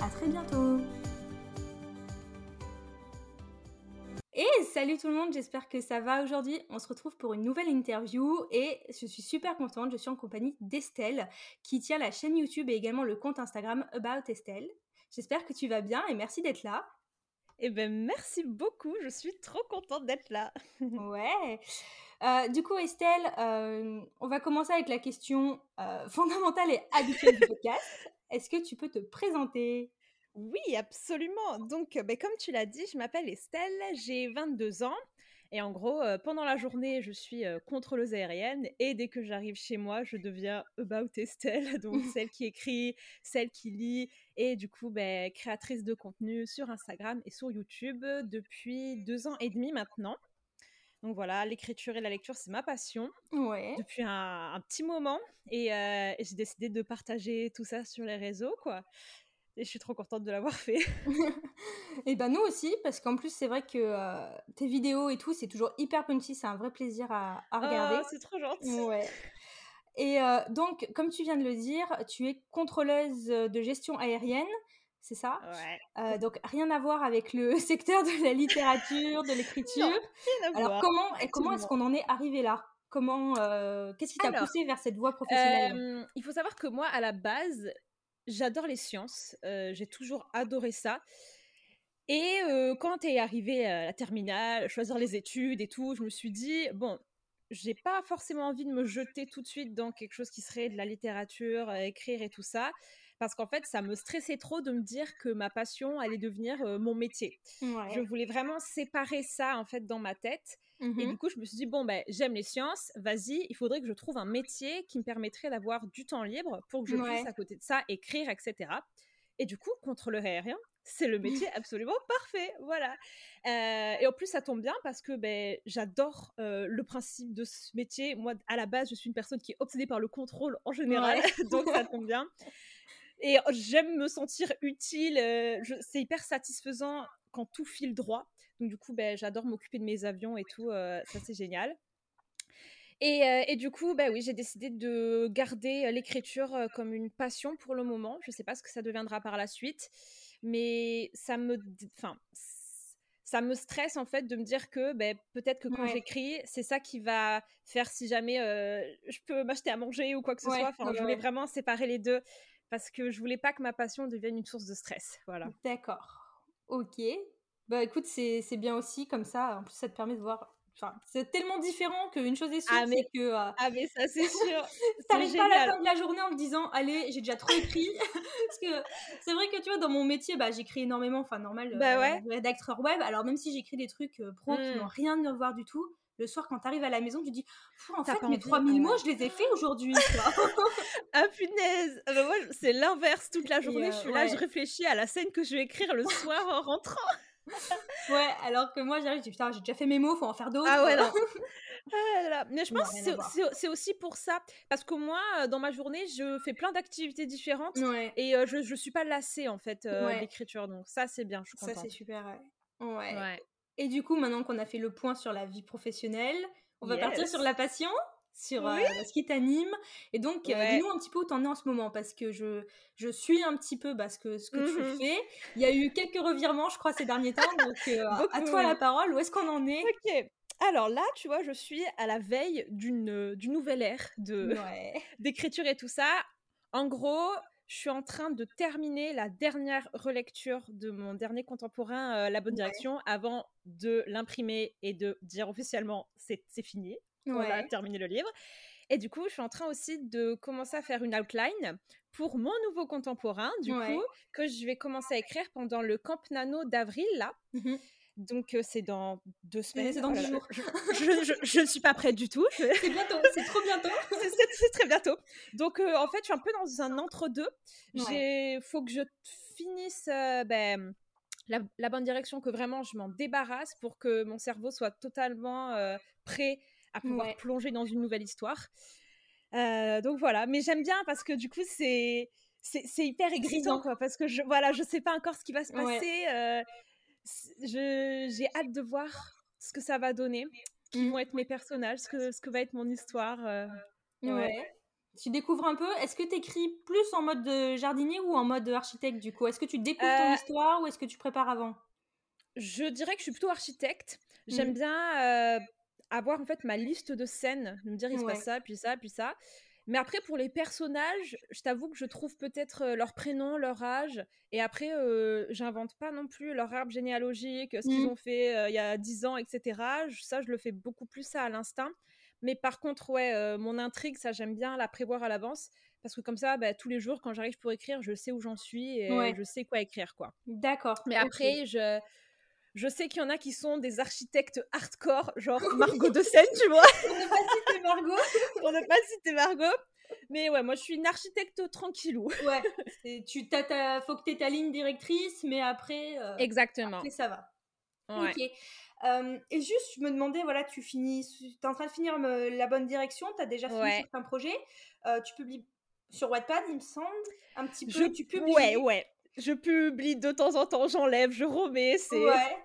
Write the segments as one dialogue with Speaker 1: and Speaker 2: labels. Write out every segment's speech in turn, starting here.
Speaker 1: à très bientôt Et salut tout le monde, j'espère que ça va aujourd'hui. On se retrouve pour une nouvelle interview et je suis super contente. Je suis en compagnie d'Estelle qui tient la chaîne YouTube et également le compte Instagram About Estelle. J'espère que tu vas bien et merci d'être là.
Speaker 2: Eh ben merci beaucoup, je suis trop contente d'être là.
Speaker 1: ouais. Euh, du coup, Estelle, euh, on va commencer avec la question euh, fondamentale et habituelle du podcast. Est-ce que tu peux te présenter?
Speaker 2: Oui, absolument. Donc, ben, comme tu l'as dit, je m'appelle Estelle, j'ai 22 ans. Et en gros, pendant la journée, je suis contrôleuse aérienne et dès que j'arrive chez moi, je deviens About Estelle, donc celle qui écrit, celle qui lit et du coup, ben, créatrice de contenu sur Instagram et sur YouTube depuis deux ans et demi maintenant. Donc voilà, l'écriture et la lecture, c'est ma passion
Speaker 1: ouais.
Speaker 2: depuis un, petit moment. Et, et j'ai décidé de partager tout ça sur les réseaux, quoi. Et je suis trop contente de l'avoir fait.
Speaker 1: et ben nous aussi, parce qu'en plus c'est vrai que euh, tes vidéos et tout, c'est toujours hyper punchy, c'est un vrai plaisir à, à regarder.
Speaker 2: Oh, c'est trop gentil.
Speaker 1: Ouais. Et euh, donc, comme tu viens de le dire, tu es contrôleuse de gestion aérienne, c'est ça?
Speaker 2: Ouais.
Speaker 1: Euh, donc rien à voir avec le secteur de la littérature, de l'écriture. Alors comment, comment est-ce qu'on en est arrivé là? Comment, qu'est-ce qui t'a poussé vers cette voie professionnelle?
Speaker 2: Il faut savoir que moi, à la base, j'adore les sciences. j'ai toujours adoré ça. Et quand est arrivé à la terminale, choisir les études et tout, je me suis dit, bon, j'ai pas forcément envie de me jeter tout de suite dans quelque chose qui serait de la littérature, écrire et tout ça, parce qu'en fait, ça me stressait trop de me dire que ma passion allait devenir mon métier. Je voulais vraiment séparer ça en fait dans ma tête. Et
Speaker 1: Mmh
Speaker 2: du coup, je me suis dit, bon, ben, j'aime les sciences, vas-y, il faudrait que je trouve un métier qui me permettrait d'avoir du temps libre pour que je puisse, à côté de ça, écrire, etc. Et du coup, contrôleur aérien, c'est le métier absolument parfait, voilà. Euh, et en plus, ça tombe bien parce que ben, j'adore euh, le principe de ce métier. Moi, à la base, je suis une personne qui est obsédée par le contrôle en général, donc ça tombe bien. Et j'aime me sentir utile. C'est hyper satisfaisant quand tout file droit. Donc du coup, ben, j'adore m'occuper de mes avions et tout. ça, c'est génial. Et, et, du coup, bah oui, j'ai décidé de garder l'écriture comme une passion pour le moment. Je ne sais pas ce que ça deviendra par la suite, mais ça me, enfin, ça me stresse en fait de me dire que ben, peut-être que quand j'écris, c'est ça qui va faire si jamais je peux m'acheter à manger ou quoi que ce soit. Enfin, je voulais vraiment séparer les deux parce que je voulais pas que ma passion devienne une source de stress. Voilà.
Speaker 1: D'accord. Ok. Bah écoute, c'est bien aussi comme ça. En plus, ça te permet de voir Enfin, c'est tellement différent qu'une chose est sûre,
Speaker 2: ah,
Speaker 1: c'est que.
Speaker 2: Euh, ah, mais ça, c'est sûr.
Speaker 1: T'arrives pas à la fin de la journée en te disant, allez, j'ai déjà trop écrit. Parce que c'est vrai que tu vois, dans mon métier, bah, j'écris énormément, enfin, normal,
Speaker 2: bah, ouais.
Speaker 1: euh, rédacteur web. Alors, même si j'écris des trucs euh, pro qui
Speaker 2: Mmh.
Speaker 1: n'ont rien à voir du tout, le soir, quand t'arrives à la maison, tu dis, en fait, mes 3000 mots, je les ai faits aujourd'hui.
Speaker 2: ah, punaise ah, bah, Moi, c'est l'inverse. Toute la journée, je suis
Speaker 1: euh,
Speaker 2: là,
Speaker 1: ouais.
Speaker 2: je réfléchis à la scène que je vais écrire le soir en rentrant.
Speaker 1: ouais, alors que moi, j'arrive, je dis, putain, j'ai déjà fait mes mots, faut en faire d'autres.
Speaker 2: Ah ouais, non. Ah là là. Mais je pense que c'est- aussi pour ça. Parce que moi, euh, dans ma journée, je fais plein d'activités différentes.
Speaker 1: Ouais.
Speaker 2: Et euh, je, je suis pas lassée, en fait, euh,
Speaker 1: Ouais.
Speaker 2: d'écriture. Donc ça, c'est bien, je suis
Speaker 1: Ça, c'est super, ouais. Ouais. Et du coup, maintenant qu'on a fait le point sur la vie professionnelle, on va partir sur la passion, sur euh, ce qui t'anime. Et donc, euh, dis-nous un petit peu où t'en es en ce moment, parce que je, je suis un petit peu bah, ce que, ce que
Speaker 2: Mhm.
Speaker 1: tu fais. Il y a eu quelques revirements, je crois, ces derniers temps. Donc, euh, à toi la parole. Où est-ce qu'on en est?
Speaker 2: Ok. Alors là, tu vois, je suis à la veille d'une nouvelle ère
Speaker 1: Ouais.
Speaker 2: d'écriture et tout ça. En gros, je suis en train de terminer la dernière relecture de mon dernier contemporain, euh, La Bonne
Speaker 1: Ouais.
Speaker 2: Direction, avant de l'imprimer et de dire officiellement c'est fini. On a terminé le livre. Et du coup, je suis en train aussi de commencer à faire une outline pour mon nouveau contemporain, du
Speaker 1: Ouais.
Speaker 2: coup, que je vais commencer à écrire pendant le Camp Nano d'avril, là.
Speaker 1: Mhm.
Speaker 2: Donc c'est dans deux semaines.
Speaker 1: C'est dans dix jours.
Speaker 2: Je, ne suis pas prête du tout.
Speaker 1: C'est bientôt, c'est trop bientôt.
Speaker 2: c'est très bientôt. Donc en fait, je suis un peu dans un entre-deux. Il faut que je finisse ben, la, bonne direction, que vraiment je m'en débarrasse pour que mon cerveau soit totalement prêt à pouvoir plonger dans une nouvelle histoire. donc voilà, mais j'aime bien parce que du coup c'est c'est hyper excitant quoi parce que je voilà je sais pas encore ce qui va se passer j'ai hâte de voir ce que ça va donner, qui mmh. vont être mes personnages, ce que, ce que va être mon histoire. Euh,
Speaker 1: ouais. Tu découvres un peu, est-ce que tu écris plus en mode jardinier ou en mode architecte du coup? Est-ce que tu découvres ton euh histoire ou est-ce que tu prépares avant?
Speaker 2: Je dirais que je suis plutôt architecte. J'aime mmh. bien euh, avoir en fait ma liste de scènes, me dire il se passe ça, puis ça, puis ça. Mais après, pour les personnages, je t'avoue que je trouve peut-être leur prénom, leur âge. Et après, j'invente pas non plus leur arbre généalogique, ce qu'ils mmh. ont fait il y a 10 ans, etc. Ça, je le fais beaucoup plus ça à l'instinct. Mais par contre, ouais, mon intrigue, ça, j'aime bien la prévoir à l'avance. Parce que comme ça, bah, tous les jours, quand j'arrive pour écrire, je sais où j'en suis et je sais quoi écrire, quoi.
Speaker 1: D'accord.
Speaker 2: Mais après, je je sais qu'il y en a qui sont des architectes hardcore, genre Margot de Seine, tu vois.
Speaker 1: Pour ne pas citer Margot.
Speaker 2: Pour ne pas citer Margot. Mais ouais, moi je suis une architecte tranquillou.
Speaker 1: Ouais, tu t'as, faut que tu aies ta ligne directrice, mais après. Euh,
Speaker 2: Exactement.
Speaker 1: Après, ça va. Ok. Euh, et juste, je me demandais, voilà, tu finis, tu es en train de finir la bonne direction, tu as déjà fini ouais. certains projets. Euh, tu publies sur Wattpad, il me semble, un petit peu.
Speaker 2: Je,
Speaker 1: tu publies.
Speaker 2: Ouais, ouais je publie de temps en temps, j'enlève, je remets. C'est
Speaker 1: ouais.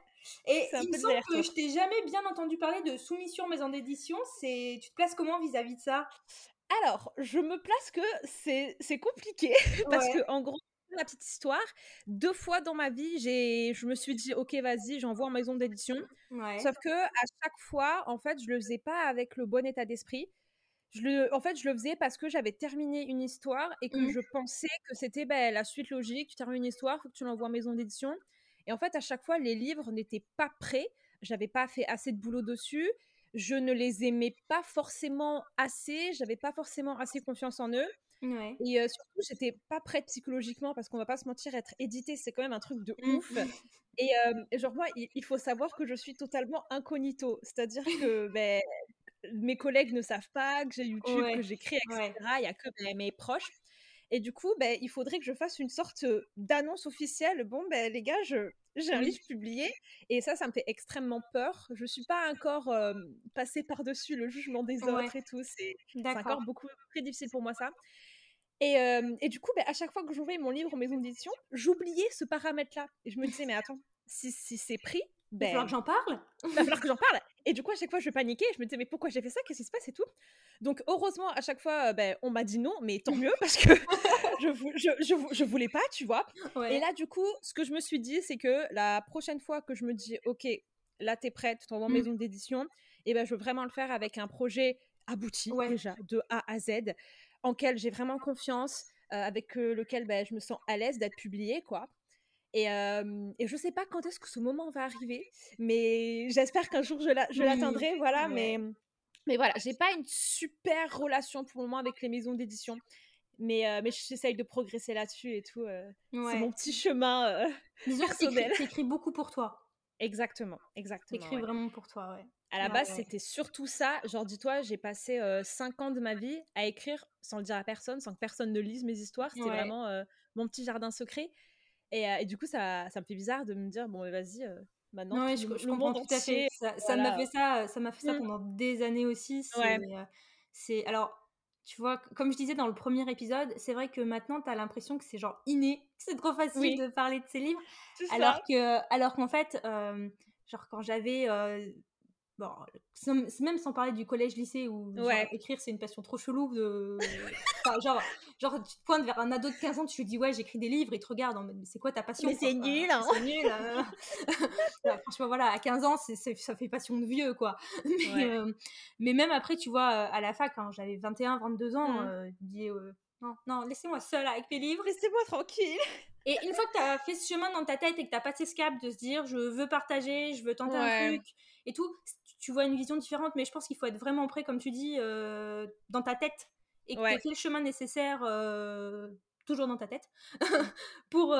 Speaker 1: Et il me semble que je t'ai jamais bien entendu parler de soumission maison d'édition. C'est, tu te places comment vis-à-vis de ça?
Speaker 2: Alors, je me place que c'est, c'est compliqué parce que en gros, la petite histoire, deux fois dans ma vie, j'ai, je me suis dit, ok, vas-y, j'envoie en maison d'édition. Sauf que à chaque fois, en fait, je le faisais pas avec le bon état d'esprit. Je le, en fait, je le faisais parce que j'avais terminé une histoire et que mmh. je pensais que c'était ben, la suite logique. Tu termines une histoire, faut que tu l'envoies en maison d'édition. Et en fait, à chaque fois, les livres n'étaient pas prêts. J'avais pas fait assez de boulot dessus. Je ne les aimais pas forcément assez. J'avais pas forcément assez confiance en eux. Et surtout, j'étais pas prête psychologiquement parce qu'on va pas se mentir, être édité, c'est quand même un truc de mmh. ouf. Et, genre, moi, il, faut savoir que je suis totalement incognito. C'est-à-dire que ben, mes collègues ne savent pas que j'ai YouTube, que j'écris, etc. Il y a que mes, proches. Et du coup, ben, il faudrait que je fasse une sorte d'annonce officielle. Bon, ben, les gars, j'ai un livre publié. Et ça, ça me fait extrêmement peur. Je suis pas encore passée par-dessus le jugement des autres et tout. C'est encore beaucoup très difficile pour moi, ça. Et, et du coup, ben, à chaque fois que j'ouvrais mon livre en maison d'édition, j'oubliais ce paramètre-là. Et je me disais, mais attends, si, si c'est pris,
Speaker 1: ben, il va falloir que j'en parle.
Speaker 2: Il va falloir que j'en parle. Et du coup, à chaque fois, je paniquais. Je me disais, mais pourquoi j'ai fait ça? Qu'est-ce qui se passe et tout? Donc, heureusement, à chaque fois, ben, on m'a dit non, mais tant mieux parce que je, je, je, voulais pas, tu vois? Et là, du coup, ce que je me suis dit, c'est que la prochaine fois que je me dis, OK, là, t'es prête, t'envoies en mmh. maison d'édition, et ben, je veux vraiment le faire avec un projet abouti, déjà, de A à Z, en quel j'ai vraiment confiance, euh, avec euh, lequel ben, je me sens à l'aise d'être publié, quoi. Et, et, je sais pas quand est-ce que ce moment va arriver, mais j'espère qu'un jour je l'atteindrai, voilà. Mais, mais voilà, j'ai pas une super relation pour le moment avec les maisons d'édition, mais, mais j'essaye de progresser là-dessus et tout. C'est mon petit chemin
Speaker 1: Disons personnel. Tu écris beaucoup pour toi.
Speaker 2: Exactement, exactement.
Speaker 1: écris vraiment pour toi, ouais.
Speaker 2: À la base, c'était surtout ça. Genre, dis-toi, j'ai passé 5 ans de ma vie à écrire sans le dire à personne, sans que personne ne lise mes histoires. C'était vraiment mon petit jardin secret. Et, du coup, ça, ça me fait bizarre de me dire, bon, vas-y, maintenant,
Speaker 1: non, je, je comprends tout à fait. Ça m'a fait ça, ça m'a fait ça mmh. pendant des années aussi. C'est, alors, tu vois, comme je disais dans le premier épisode, c'est vrai que maintenant, tu as l'impression que c'est genre inné, c'est trop facile de parler de ces livres, alors que, alors qu'en fait, genre quand j'avais bon, même sans parler du collège-lycée où écrire c'est une passion trop chelou. De... genre, genre, tu te pointes vers un ado de 15 ans, tu lui dis ouais, j'écris des livres, il te regarde, mais c'est quoi ta passion
Speaker 2: Mais c'est nul, hein.
Speaker 1: C'est nul. Hein. franchement, voilà, à 15 ans, ça fait passion de vieux, quoi. Euh, mais, même après, tu vois, à la fac, quand j'avais 21, 22 ans, mmh. euh, dis euh, non, non, laissez-moi seule avec mes livres.
Speaker 2: Laissez-moi tranquille.
Speaker 1: Et une fois que tu as fait ce chemin dans ta tête et que tu as passé ce cap de se dire je veux partager, je veux tenter un truc et tout, tu vois une vision différente, mais je pense qu'il faut être vraiment prêt, comme tu dis, euh, dans ta tête et que tu as fait le chemin nécessaire euh, toujours dans ta tête. pour,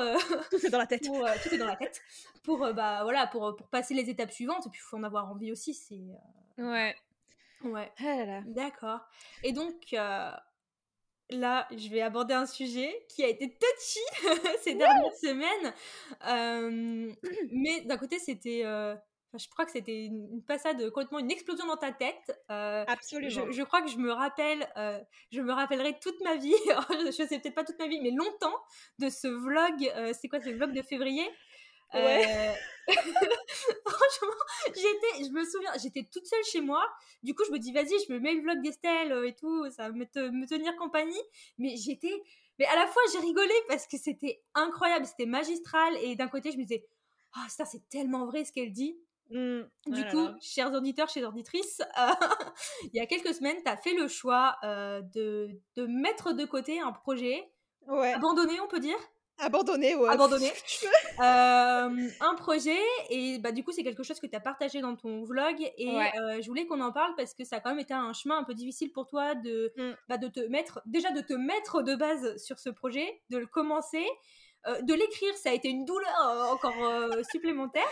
Speaker 2: tout est dans la tête.
Speaker 1: tout est dans la tête. Pour, bah, voilà, pour, pour passer les étapes suivantes. Et puis, il faut en avoir envie aussi. C'est,
Speaker 2: Ouais.
Speaker 1: Ouais.
Speaker 2: Ah
Speaker 1: D'accord. Et donc, là, je vais aborder un sujet qui a été touchy ces dernières semaines. mais d'un côté, c'était. Je crois que c'était une, passade, complètement une explosion dans ta tête.
Speaker 2: Absolument.
Speaker 1: Je, crois que je me rappelle, je me rappellerai toute ma vie, je sais peut-être pas toute ma vie, mais longtemps de ce vlog. c'est quoi ce vlog de février?
Speaker 2: Ouais.
Speaker 1: Franchement, j'étais, je me souviens, j'étais toute seule chez moi. Du coup, je me dis, vas-y, je me mets le vlog d'Estelle et tout, ça va me, me tenir compagnie. Mais j'étais, mais à la fois, j'ai rigolé parce que c'était incroyable, c'était magistral. Et d'un côté, je me disais, ah, ça, c'est tellement vrai ce qu'elle dit.
Speaker 2: Mmh.
Speaker 1: Du coup, chers auditeurs, chers auditrices, il y a quelques semaines, tu as fait le choix de, de mettre de côté un projet
Speaker 2: ouais.
Speaker 1: abandonné, on peut dire?
Speaker 2: Abandonné, ouais.
Speaker 1: Abandonné. euh, un projet, et bah, du coup, c'est quelque chose que tu as partagé dans ton vlog. Et euh, je voulais qu'on en parle parce que ça a quand même été un chemin un peu difficile pour toi de, mm. bah, de te mettre, déjà de te mettre de base sur ce projet, de le commencer. Euh, de l'écrire, ça a été une douleur euh, encore supplémentaire.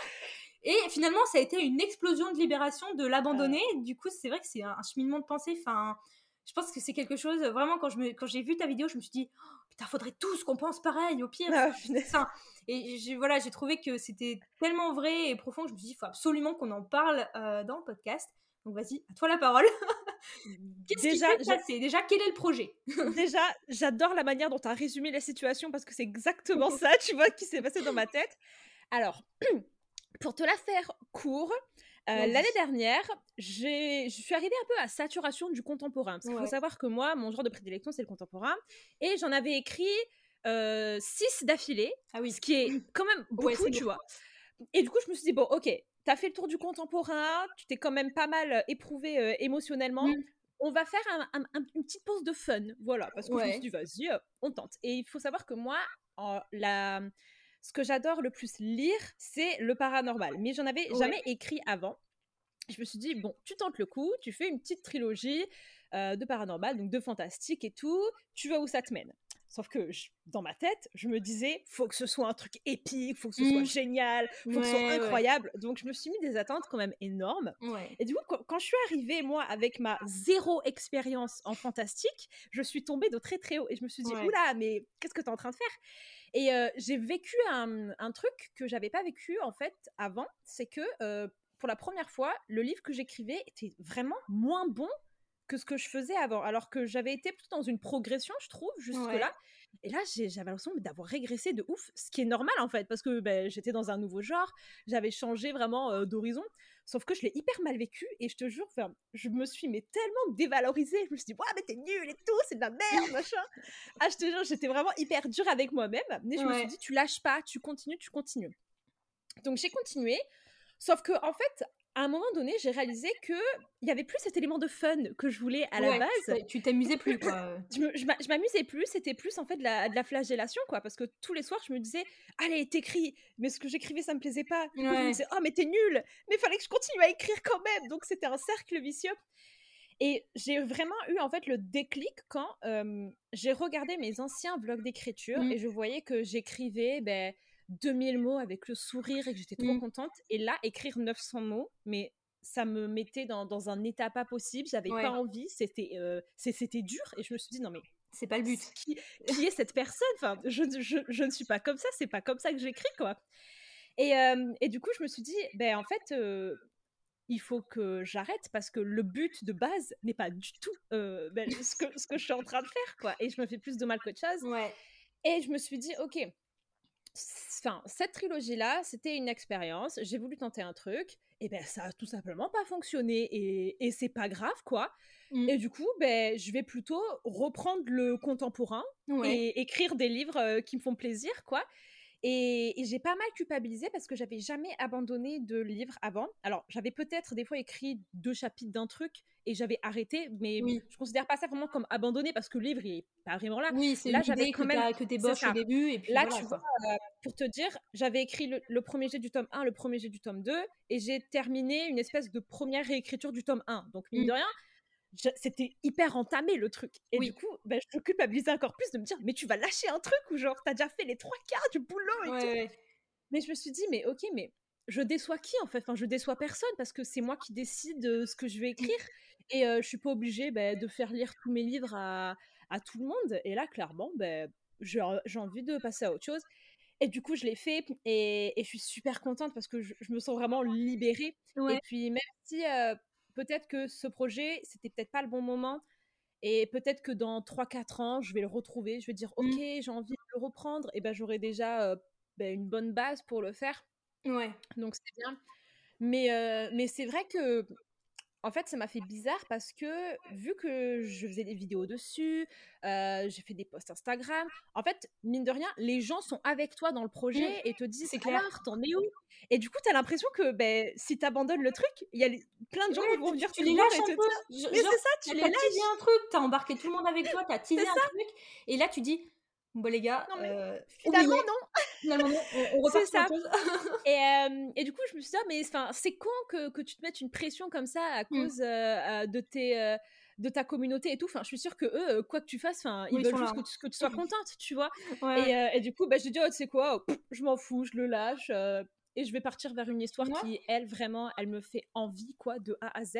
Speaker 1: Et finalement, ça a été une explosion de libération de l'abandonner. Du coup, c'est vrai que c'est un, cheminement de pensée. Enfin, je pense que c'est quelque chose, vraiment, quand, je me, quand j'ai vu ta vidéo, je me suis dit, oh, putain, faudrait tous qu'on pense pareil, au pire. Ah, et j'ai, voilà, j'ai trouvé que c'était tellement vrai et profond que je me suis dit, il faut absolument qu'on en parle euh, dans le podcast. Donc vas-y, à toi la parole. Qu'est-ce déjà, qui s'est Déjà, quel est le projet?
Speaker 2: Déjà, j'adore la manière dont tu as résumé la situation parce que c'est exactement ça, tu vois, qui s'est passé dans ma tête. Alors, pour te la faire court, euh, l'année dernière, je suis arrivée un peu à saturation du contemporain. Parce qu'il faut savoir que moi, mon genre de prédilection, c'est le contemporain. Et j'en avais écrit euh, six d'affilée.
Speaker 1: Ah oui.
Speaker 2: Ce qui est quand même beaucoup, tu vois. Et du coup, je me suis dit, bon, ok, t'as fait le tour du contemporain, tu t'es quand même pas mal éprouvé euh, émotionnellement. Mmh. On va faire une petite pause de fun, voilà, parce que je me suis dit, vas-y, on tente. Et il faut savoir que moi, la, ce que j'adore le plus lire, c'est le paranormal. Mais j'en avais jamais écrit avant. Je me suis dit, bon, tu tentes le coup, tu fais une petite trilogie euh, de paranormal, donc de fantastique et tout, tu vois où ça te mène. Sauf que dans ma tête, je me disais, faut que ce soit un truc épique, faut que ce soit mmh. génial, faut que ce soit incroyable. Donc je me suis mis des attentes quand même énormes. Et du coup, quand, je suis arrivée, moi, avec ma zéro expérience en fantastique, je suis tombée de très très haut. Et je me suis dit, oula, mais qu'est-ce que tu es en train de faire? Et j'ai vécu un, truc que j'avais pas vécu en fait avant, c'est que pour la première fois, le livre que j'écrivais était vraiment moins bon que ce que je faisais avant. Alors que j'avais été plutôt dans une progression, je trouve, jusque-là. Et là, j'avais l'impression d'avoir régressé de ouf, ce qui est normal en fait, parce que ben, j'étais dans un nouveau genre, j'avais changé vraiment d'horizon. Sauf que je l'ai hyper mal vécu et je te jure, je me suis mais tellement dévalorisée. Je me suis dit, ouais, mais t'es nul et tout, c'est de la merde, machin. ah, je te jure, j'étais vraiment hyper dure avec moi-même. Mais je me suis dit, tu lâches pas, tu continues, tu continues. Donc j'ai continué. Sauf que, en fait, à un moment donné, j'ai réalisé que il y avait plus cet élément de fun que je voulais à la base.
Speaker 1: Tu t'amusais plus, quoi.
Speaker 2: je m'amusais plus, c'était plus en fait de la, de la, flagellation, quoi. Parce que tous les soirs, je me disais, allez, t'écris. Mais ce que j'écrivais, ça me plaisait pas. Je me disais, oh, mais t'es nul. Mais il fallait que je continue à écrire quand même. Donc c'était un cercle vicieux. Et j'ai vraiment eu en fait le déclic quand j'ai regardé mes anciens vlogs d'écriture mmh. et je voyais que j'écrivais ben, 2000 mots avec le sourire et que j'étais trop mmh. contente. Et là, écrire 900 mots, mais ça me mettait dans, dans un état pas possible. J'avais pas envie. C'était euh, c'était dur. Et je me suis dit, non, mais
Speaker 1: c'est pas le but.
Speaker 2: Qui, qui est cette personne? Enfin, je, je, je, ne suis pas comme ça. C'est pas comme ça que j'écris, quoi. Et, euh, et, du coup, je me suis dit, ben en fait, euh, il faut que j'arrête parce que le but de base n'est pas du tout ben, ce, que, ce que je suis en train de faire, quoi. Et je me fais plus de mal qu'autre chose.
Speaker 1: Ouais.
Speaker 2: Et je me suis dit, ok, enfin, cette trilogie-là, c'était une expérience. J'ai voulu tenter un truc, et ben ça a tout simplement pas fonctionné, et, et c'est pas grave, quoi. Mmh. Et du coup, ben, je vais plutôt reprendre le contemporain et écrire des livres euh, qui me font plaisir, quoi. Et, j'ai pas mal culpabilisé parce que j'avais jamais abandonné de livre avant. Alors, j'avais peut-être des fois écrit deux chapitres d'un truc et j'avais arrêté, mais je considère pas ça vraiment comme abandonné parce que le livre il est pas vraiment là.
Speaker 1: Oui, c'est là j'avais quand même que t'ébauches au début et puis
Speaker 2: là tu vois, euh, pour te dire, j'avais écrit le, premier jet du tome 1, le premier jet du tome 2 et j'ai terminé une espèce de première réécriture du tome 1. Donc mine mmh. de rien, c'était hyper entamé le truc. Et du coup, ben, je culpabilisais encore plus de me dire, mais tu vas lâcher un truc ou genre, t'as déjà fait les trois quarts du boulot et tout. Mais je me suis dit, mais ok, mais je déçois qui en fait? Enfin, je déçois personne parce que c'est moi qui décide de ce que je vais écrire. Et je suis pas obligée ben, de faire lire tous mes livres à, à tout le monde. Et là, clairement, ben, j'ai envie de passer à autre chose. Et du coup, je l'ai fait et, je suis super contente parce que je, me sens vraiment libérée. Et puis, même si peut-être que ce projet, c'était peut-être pas le bon moment, et peut-être que dans 3-4 ans, je vais le retrouver, je vais dire, OK, mmh. j'ai envie de le reprendre, et ben j'aurai déjà ben, une bonne base pour le faire.
Speaker 1: Ouais.
Speaker 2: Donc, c'est bien. Mais, mais c'est vrai que en fait, ça m'a fait bizarre parce que vu que je faisais des vidéos dessus, euh, j'ai fait des posts Instagram, en fait, mine de rien, les gens sont avec toi dans le projet mmh. et te disent c'est clair, t'en es où? Et du coup, t'as l'impression que ben, si t'abandonnes le truc, il y a plein de gens qui vont venir
Speaker 1: tu les lâches un peu. Mais c'est ça, tu les lâches. un truc, t'as embarqué tout le monde avec toi, t'as teasé un truc, et là tu dis Bon, les gars,
Speaker 2: euh, finalement, non.
Speaker 1: Finalement, non. On, repart ça.
Speaker 2: et, et, du coup, je me suis dit, ah, mais c'est con que, que, tu te mettes une pression comme ça à mmh. cause euh, de, tes, de ta communauté et tout? Enfin, je suis sûre que eux, quoi que tu fasses, enfin, ils veulent juste que tu, que tu, sois contente, tu vois? Et, et, du coup, bah, je dis, oh, tu sais quoi, je m'en fous, je le lâche. et je vais partir vers une histoire qui, elle, vraiment, elle me fait envie, quoi, de A à Z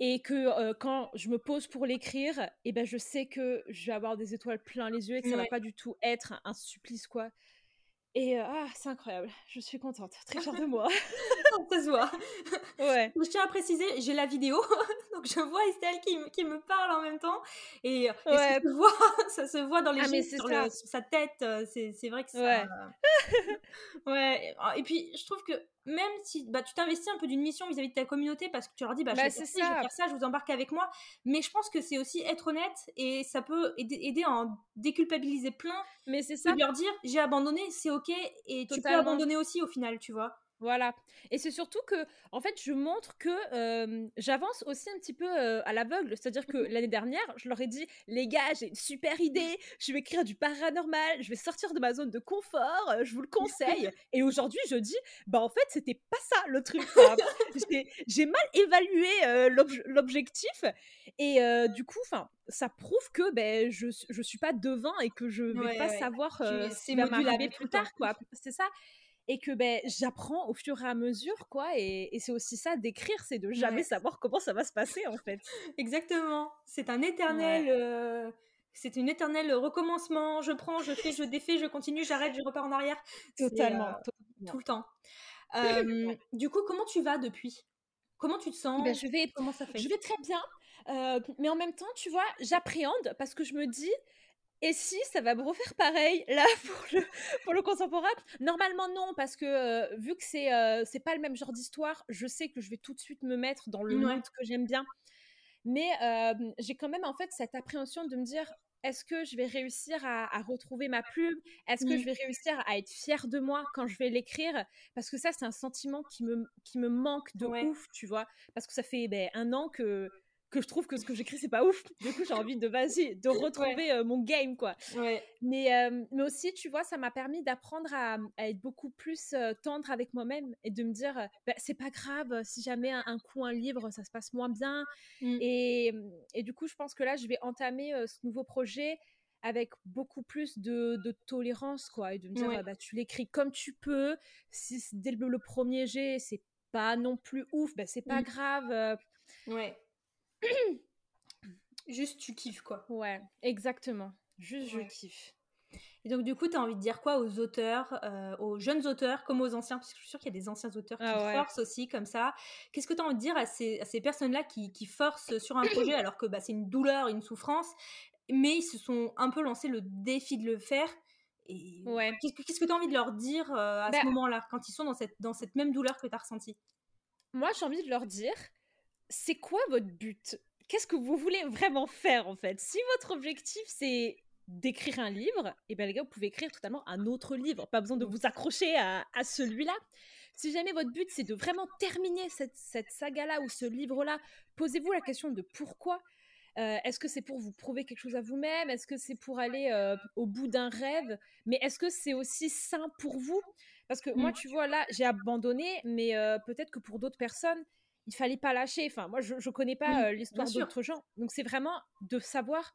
Speaker 2: et que quand je me pose pour l'écrire, et eh ben je sais que je vais avoir des étoiles plein les yeux et que ça va pas du tout être un supplice quoi. Et ah, c'est incroyable, je suis contente, très fière de moi.
Speaker 1: ça se voit.
Speaker 2: Ouais.
Speaker 1: Je tiens à préciser, j'ai la vidéo, donc je vois Estelle qui, qui, me parle en même temps, et, ça, se voit, ça se voit dans les ah, sur, sa tête, c'est vrai que ça...
Speaker 2: Ouais.
Speaker 1: ouais. Et puis, je trouve que même si bah, tu t'investis un peu d'une mission vis-à-vis de ta communauté parce que tu leur dis bah, je, bah, vais faire ça. je vais faire ça, je vous embarque avec moi. Mais je pense que c'est aussi être honnête et ça peut aider, à en déculpabiliser plein.
Speaker 2: Mais c'est ça.
Speaker 1: De leur dire j'ai abandonné, c'est ok et tu peux abandonner aussi au final, tu vois.
Speaker 2: Voilà. Et c'est surtout que, en fait, je montre que j'avance aussi un petit peu à l'aveugle. C'est-à-dire que mmh l'année dernière, je leur ai dit, les gars, j'ai une super idée, je vais écrire du paranormal, je vais sortir de ma zone de confort, je vous le conseille. Et aujourd'hui, je dis, bah en fait, c'était pas ça le truc. j'ai mal évalué l'objectif. Et du coup, enfin, ça prouve que ben, je, je suis pas devin et que je vais pas savoir
Speaker 1: c'est modulable
Speaker 2: plus tard, quoi. C'est ça et que ben, j'apprends au fur et à mesure, quoi. Et, c'est aussi ça d'écrire, c'est de jamais savoir comment ça va se passer, en fait.
Speaker 1: Exactement. C'est un éternel. Euh, c'est une éternelle recommencement. Je prends, je fais, je défais, je continue, j'arrête, je repars en arrière.
Speaker 2: Totalement.
Speaker 1: Euh, tout le temps. du coup, comment tu vas depuis? Comment tu te sens
Speaker 2: ben, je vais,
Speaker 1: Comment ça fait?
Speaker 2: Je vais très bien. Euh, mais en même temps, tu vois, j'appréhende parce que je me dis, et si ça va me refaire pareil là pour le, pour le contemporain? Normalement non, parce que euh, vu que c'est euh, c'est pas le même genre d'histoire, je sais que je vais tout de suite me mettre dans le monde que j'aime bien. Mais euh, j'ai quand même en fait cette appréhension de me dire est-ce que je vais réussir à, retrouver ma plume? Est-ce que je vais réussir à être fière de moi quand je vais l'écrire? Parce que ça, c'est un sentiment qui me, qui me manque de ouf, tu vois? Parce que ça fait ben, un an que que je trouve que ce que j'écris c'est pas ouf. Du coup, j'ai envie de vas-y, de retrouver euh, mon game quoi. Mais euh, mais aussi, tu vois, ça m'a permis d'apprendre à, être beaucoup plus euh, tendre avec moi-même et de me dire bah, c'est pas grave si jamais un, coup un livre ça se passe moins bien. Mmh. Et, et, du coup, je pense que là, je vais entamer ce nouveau projet avec beaucoup plus de, de, tolérance quoi et de me dire bah tu l'écris comme tu peux. Si dès le, premier jet c'est pas non plus ouf, bah c'est pas mmh. grave.
Speaker 1: Ouais. Juste tu kiffes quoi.
Speaker 2: Ouais, exactement. Juste je kiffe.
Speaker 1: Et donc du coup, tu as envie de dire quoi aux auteurs, euh, aux jeunes auteurs comme aux anciens? Parce que je suis sûre qu'il y a des anciens auteurs qui ah forcent aussi comme ça. Qu'est-ce que tu as envie de dire à ces, à ces personnes-là qui, qui, forcent sur un projet alors que bah, c'est une douleur, une souffrance, mais ils se sont un peu lancé le défi de le faire? Et
Speaker 2: ouais.
Speaker 1: Qu'est-ce que tu as envie de leur dire euh, à ce bah moment-là, quand ils sont dans cette, dans cette même douleur que tu as ressentie?
Speaker 2: Moi, j'ai envie de leur dire, c'est quoi votre but? Qu'est-ce que vous voulez vraiment faire en fait? Si votre objectif c'est d'écrire un livre, et eh bien les gars, vous pouvez écrire totalement un autre livre. Pas besoin de vous accrocher à, celui-là. Si jamais votre but c'est de vraiment terminer cette, saga-là ou ce livre-là, posez-vous la question de pourquoi. Euh, est-ce que c'est pour vous prouver quelque chose à vous-même? Est-ce que c'est pour aller euh, au bout d'un rêve? Mais est-ce que c'est aussi sain pour vous? Parce que moi, mmh. tu vois, là, j'ai abandonné, mais euh, peut-être que pour d'autres personnes, il fallait pas lâcher. Enfin, moi, je, ne connais pas l'histoire d'autres gens. Donc, c'est vraiment de savoir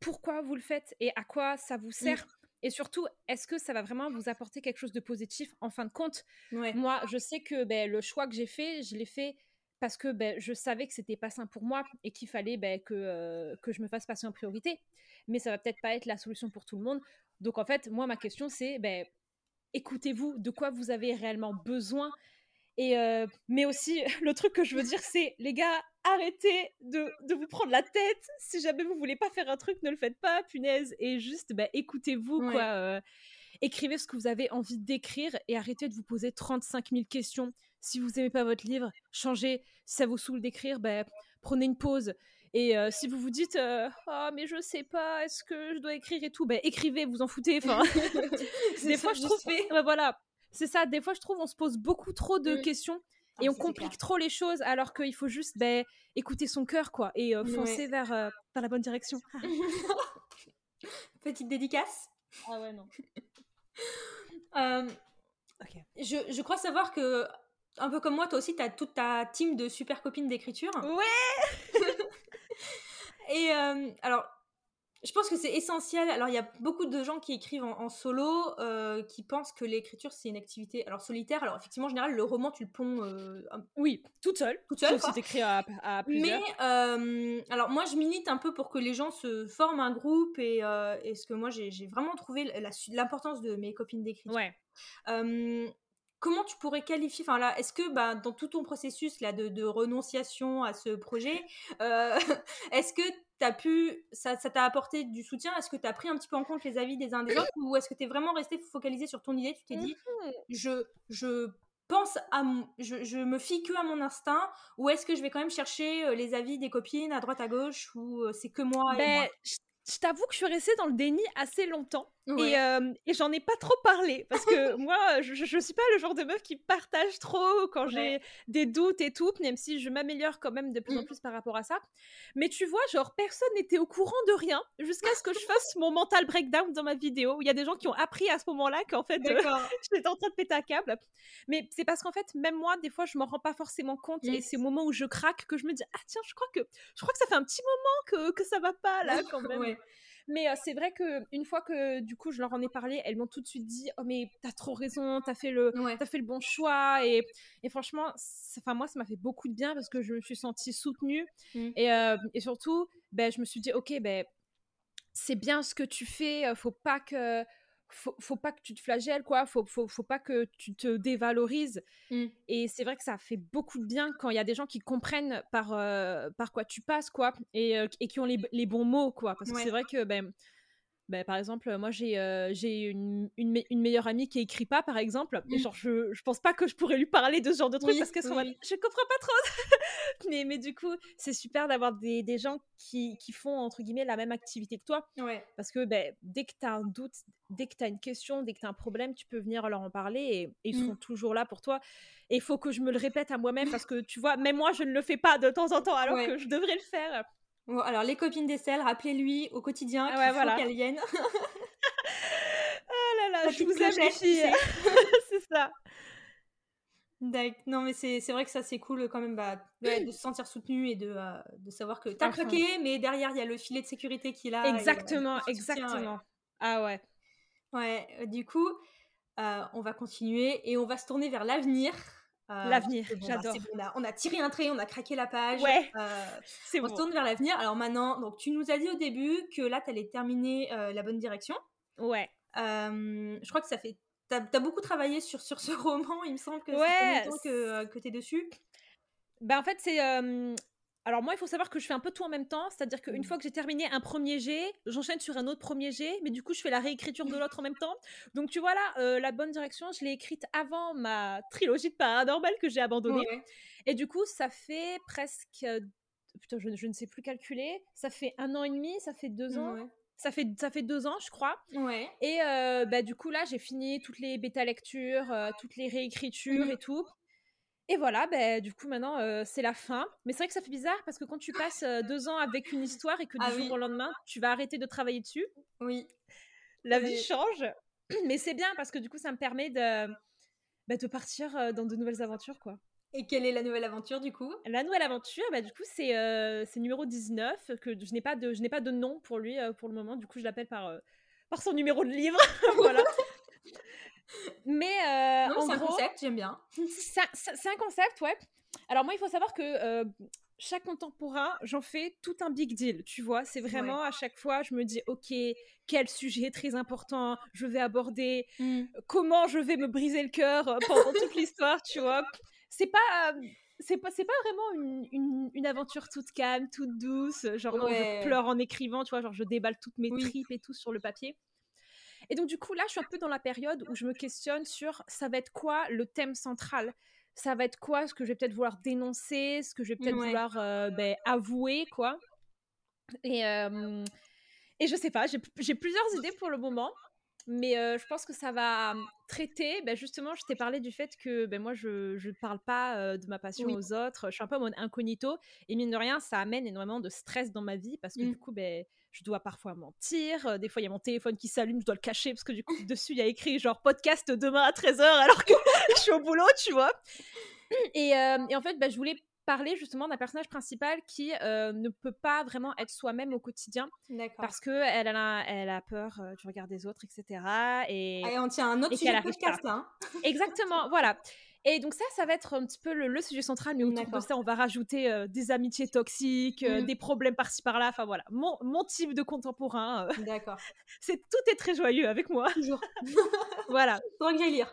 Speaker 2: pourquoi vous le faites et à quoi ça vous sert. Et surtout, est-ce que ça va vraiment vous apporter quelque chose de positif en fin de compte? Moi, je sais que ben, le choix que j'ai fait, je l'ai fait parce que ben, je savais que c'était pas sain pour moi et qu'il fallait ben, que, que je me fasse passer en priorité. Mais ça va peut-être pas être la solution pour tout le monde. Donc en fait, moi, ma question, c'est ben, écoutez-vous de quoi vous avez réellement besoin. Et euh, mais aussi, le truc que je veux dire, c'est les gars, arrêtez de, de, vous prendre la tête. Si jamais vous voulez pas faire un truc, ne le faites pas, punaise. Et juste, bah, écoutez-vous, quoi. Euh, écrivez ce que vous avez envie d'écrire et arrêtez de vous poser 35 000 questions. Si vous aimez pas votre livre, changez. Si ça vous saoule d'écrire, bah, prenez une pause. Et euh, si vous vous dites oh mais je sais pas est-ce que je dois écrire et tout? Ben écrivez vous en foutez enfin des fois je trouve bah, voilà c'est ça des fois je trouve on se pose beaucoup trop de mmh. questions ah, et on complique trop les choses alors qu'il faut juste ben, écouter son cœur quoi et foncer vers, vers la bonne direction.
Speaker 1: Petite dédicace.
Speaker 2: Ah ouais non.
Speaker 1: Je, je crois savoir que un peu comme moi, toi aussi, tu as toute ta team de super copines d'écriture.
Speaker 2: Ouais!
Speaker 1: Et euh, alors, je pense que c'est essentiel. Alors, il y a beaucoup de gens qui écrivent en, solo, euh, qui pensent que l'écriture, c'est une activité alors solitaire. Alors, effectivement, en général, le roman, tu le ponds. Euh,
Speaker 2: oui, toute seule.
Speaker 1: Toute seule.
Speaker 2: Sauf si à, à, plusieurs.
Speaker 1: Mais, alors, moi, je milite un peu pour que les gens se forment un groupe et, et ce que moi, j'ai vraiment trouvé l'importance de mes copines d'écriture.
Speaker 2: Ouais
Speaker 1: comment tu pourrais qualifier, enfin là, est-ce que bah, dans tout ton processus là de, renonciation à ce projet, euh, est-ce que as pu, ça t'a apporté du soutien? Est-ce que tu as pris un petit peu en compte les avis des uns des autres? Ou est-ce que tu es vraiment resté focalisé sur ton idée? Tu t'es dit, mmh. je, je pense à je, je, me fie que à mon instinct ou est-ce que je vais quand même chercher euh, les avis des copines à droite à gauche ou euh, c'est que moi, et
Speaker 2: ben,
Speaker 1: moi?
Speaker 2: je t'avoue que je suis restée dans le déni assez longtemps. Et, euh, et j'en ai pas trop parlé. Parce que moi, je, je, suis pas le genre de meuf qui partage trop quand j'ai des doutes et tout, même si je m'améliore quand même de plus en mmh. plus par rapport à ça. Mais tu vois, genre, personne n'était au courant de rien jusqu'à ce que je fasse mon mental breakdown dans ma vidéo. Il y a des gens qui ont appris à ce moment-là qu'en fait, euh, j'étais en train de péter un câble. Mais c'est parce qu'en fait, même moi, des fois, je m'en rends pas forcément compte. Et c'est au moment où je craque que je me dis, ah tiens, je crois que, je crois que ça fait un petit moment que, que ça va pas là quand même. Mais c'est vrai que une fois que du coup je leur en ai parlé, elles m'ont tout de suite dit "Oh mais t'as trop raison, t'as fait le as fait le bon choix" et, et franchement, enfin moi ça m'a fait beaucoup de bien parce que je me suis sentie soutenue mmh. et, et, surtout, ben je me suis dit "OK, ben c'est bien ce que tu fais, faut pas que faut, faut pas que tu te flagelles, quoi. Faut, faut, faut pas que tu te dévalorises. Mmh. Et c'est vrai que ça fait beaucoup de bien quand il y a des gens qui comprennent par, euh, par quoi tu passes, quoi, et, euh, et qui ont les, les, bons mots, quoi. Parce que c'est vrai que, ben, ben, par exemple, moi j'ai euh, une, une, une, meilleure amie qui écrit pas, par exemple. Et mmh. genre, je, je pense pas que je pourrais lui parler de ce genre de trucs parce que je comprends pas trop. mais, mais du coup, c'est super d'avoir des, des, gens qui, qui, font, entre guillemets, la même activité que toi.
Speaker 1: Ouais.
Speaker 2: Parce que ben, dès que tu as un doute, dès que tu as une question, dès que tu as un problème, tu peux venir leur en parler et, ils mmh. seront toujours là pour toi. Et il faut que je me le répète à moi-même parce que tu vois, même moi, je ne le fais pas de temps en temps alors que je devrais le faire
Speaker 1: alors, les copines d'Estelle, rappelez-lui au quotidien qu'il faut qu'elles viennent.
Speaker 2: oh là là, je vous aime les filles. c'est ça.
Speaker 1: Non, mais c'est vrai que ça, c'est cool quand même bah, de se sentir soutenu et de, euh, de savoir que t'as craqué, mais derrière, il y a le filet de sécurité qui est là.
Speaker 2: Exactement, exactement. Ah ouais.
Speaker 1: Ouais, euh, du coup, euh, on va continuer et on va se tourner vers l'avenir.
Speaker 2: Euh, l'avenir, bah, j'adore.
Speaker 1: on, a, tiré un trait, on a craqué la page.
Speaker 2: Ouais, euh,
Speaker 1: c'est on se tourne vers l'avenir. Alors maintenant, donc tu nous as dit au début que là, tu allais terminer euh, la bonne direction.
Speaker 2: Ouais.
Speaker 1: je crois que ça fait. Tu as, beaucoup travaillé sur, sur ce roman, il me semble que ouais, longtemps que, que tu es dessus?
Speaker 2: Bah en fait, c'est alors moi, il faut savoir que je fais un peu tout en même temps, c'est-à-dire qu'une mmh. fois que j'ai terminé un premier jet, j'enchaîne sur un autre premier jet, mais du coup, je fais la réécriture de l'autre en même temps. Donc tu vois là, euh, la bonne direction, je l'ai écrite avant ma trilogie de paranormal que j'ai abandonnée. Et du coup, ça fait presque, putain, je, ne sais plus calculer, ça fait un an et demi, ça fait deux ans. Ça fait, ça fait deux ans, je crois.
Speaker 1: Ouais.
Speaker 2: Et euh, bah, du coup, là, j'ai fini toutes les bêta-lectures, euh, toutes les réécritures mmh. et tout. Et voilà, ben, du coup, maintenant, euh, c'est la fin. Mais c'est vrai que ça fait bizarre parce que quand tu passes euh, deux ans avec une histoire et que du ah jour au lendemain, tu vas arrêter de travailler dessus.
Speaker 1: Oui.
Speaker 2: La vie change. Mais c'est bien parce que du coup, ça me permet de, bah, de partir euh, dans de nouvelles aventures, quoi.
Speaker 1: Et quelle est la nouvelle aventure du coup?
Speaker 2: La nouvelle aventure, bah, du coup, c'est euh, numéro 19, que je n'ai pas, de, pas de nom pour lui pour le moment. Du coup, je l'appelle par, par son numéro de livre. voilà.
Speaker 1: Mais euh, c'est un concept, j'aime bien.
Speaker 2: C'est un concept, ouais. Alors moi, il faut savoir que chaque contemporain, j'en fais tout un big deal, tu vois. C'est vraiment à chaque fois, je me dis, ok, quel sujet très important je vais aborder, mmh. comment je vais me briser le cœur euh, pendant toute l'histoire, tu vois. C'est pas. c'est pas, pas vraiment une, une, aventure toute calme, toute douce, genre je pleure en écrivant, tu vois, genre je déballe toutes mes tripes et tout sur le papier. Et donc du coup là, je suis un peu dans la période où je me questionne sur ça va être quoi le thème central? Ça va être quoi ce que je vais peut-être vouloir dénoncer, ce que je vais peut-être vouloir euh, ben, avouer, quoi? Et, et je sais pas, j'ai plusieurs idées pour le moment, mais euh, je pense que ça va traiter. Ben justement, je t'ai parlé du fait que ben moi, je ne parle pas euh, de ma passion aux autres, je suis un peu en mode incognito, et mine de rien, ça amène énormément de stress dans ma vie parce que mmh. du coup, ben, je dois parfois mentir. Des fois, il y a mon téléphone qui s'allume, je dois le cacher parce que du coup, dessus, il y a écrit genre podcast demain à 13h alors que je suis au boulot, tu vois? Et, et en fait, bah, je voulais parler justement d'un personnage principal qui ne peut pas vraiment être soi-même au quotidien parce que elle a, elle a peur du regard des autres, etc. Et,
Speaker 1: Allez, on tient un autre sujet de podcast hein.
Speaker 2: Exactement, voilà. Et donc ça, ça va être un petit peu le, sujet central, mais autour de ça, on va rajouter euh, des amitiés toxiques, euh, mmh. des problèmes par-ci par-là. Enfin voilà, mon, mon, type de contemporain.
Speaker 1: Euh, D'accord.
Speaker 2: c'est tout est très joyeux avec moi.
Speaker 1: Toujours.
Speaker 2: voilà.
Speaker 1: Que j'aille lire.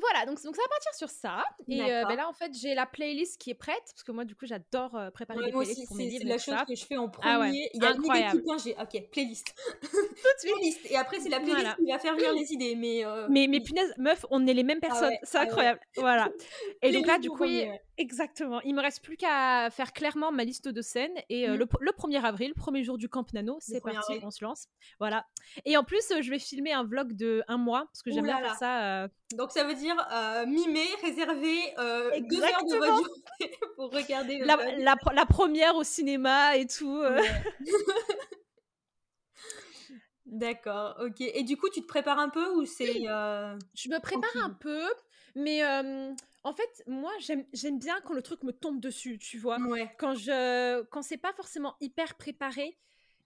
Speaker 2: Voilà, donc, donc ça va partir sur ça. Et euh, ben là, en fait, j'ai la playlist qui est prête, parce que moi, du coup, j'adore euh, préparer des playlists pour mes livres.
Speaker 1: C'est la chose que je fais en ah premier. Il y a incroyable. une idée qui j'ai ok, playlist. Tout de suite. playlist. Et après, c'est la playlist qui va faire venir les idées. Mais, euh,
Speaker 2: mais, mais punaise, meuf, on est les mêmes ah personnes. c'est ah incroyable. Voilà. Et donc là, du coup, exactement. Il me reste plus qu'à faire clairement ma liste de scènes. Et mmh. le, le, 1er avril, premier jour du Camp Nano, c'est parti, on se lance. Voilà. Et en plus, je vais filmer un vlog de un mois, parce que j'aime bien faire ça.
Speaker 1: Donc ça veut dire euh, mimer, réserver euh, deux heures de votre journée pour regarder
Speaker 2: la, la, la, première au cinéma et tout. Euh.
Speaker 1: D'accord, ok. Et du coup, tu te prépares un peu ou c'est...
Speaker 2: Je me prépare un peu, mais en fait, moi, j'aime bien quand le truc me tombe dessus, tu vois. Quand, je, quand c'est pas forcément hyper préparé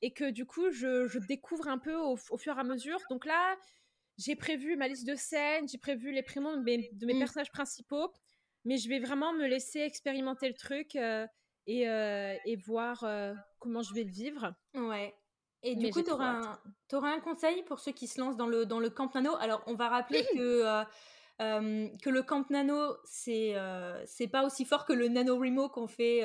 Speaker 2: et que du coup, je, je découvre un peu au, au, fur et à mesure. Donc là, j'ai prévu ma liste de scènes, j'ai prévu les prénoms de mes, de mes mmh. personnages principaux, mais je vais vraiment me laisser expérimenter le truc euh, et, euh, et, voir euh, comment je vais le vivre.
Speaker 1: Ouais. Et du coup, tu auras, auras, un conseil pour ceux qui se lancent dans le, dans le Camp Nano? Alors, on va rappeler que que le Camp Nano, c'est c'est pas aussi fort que le Nano Remo qu'on fait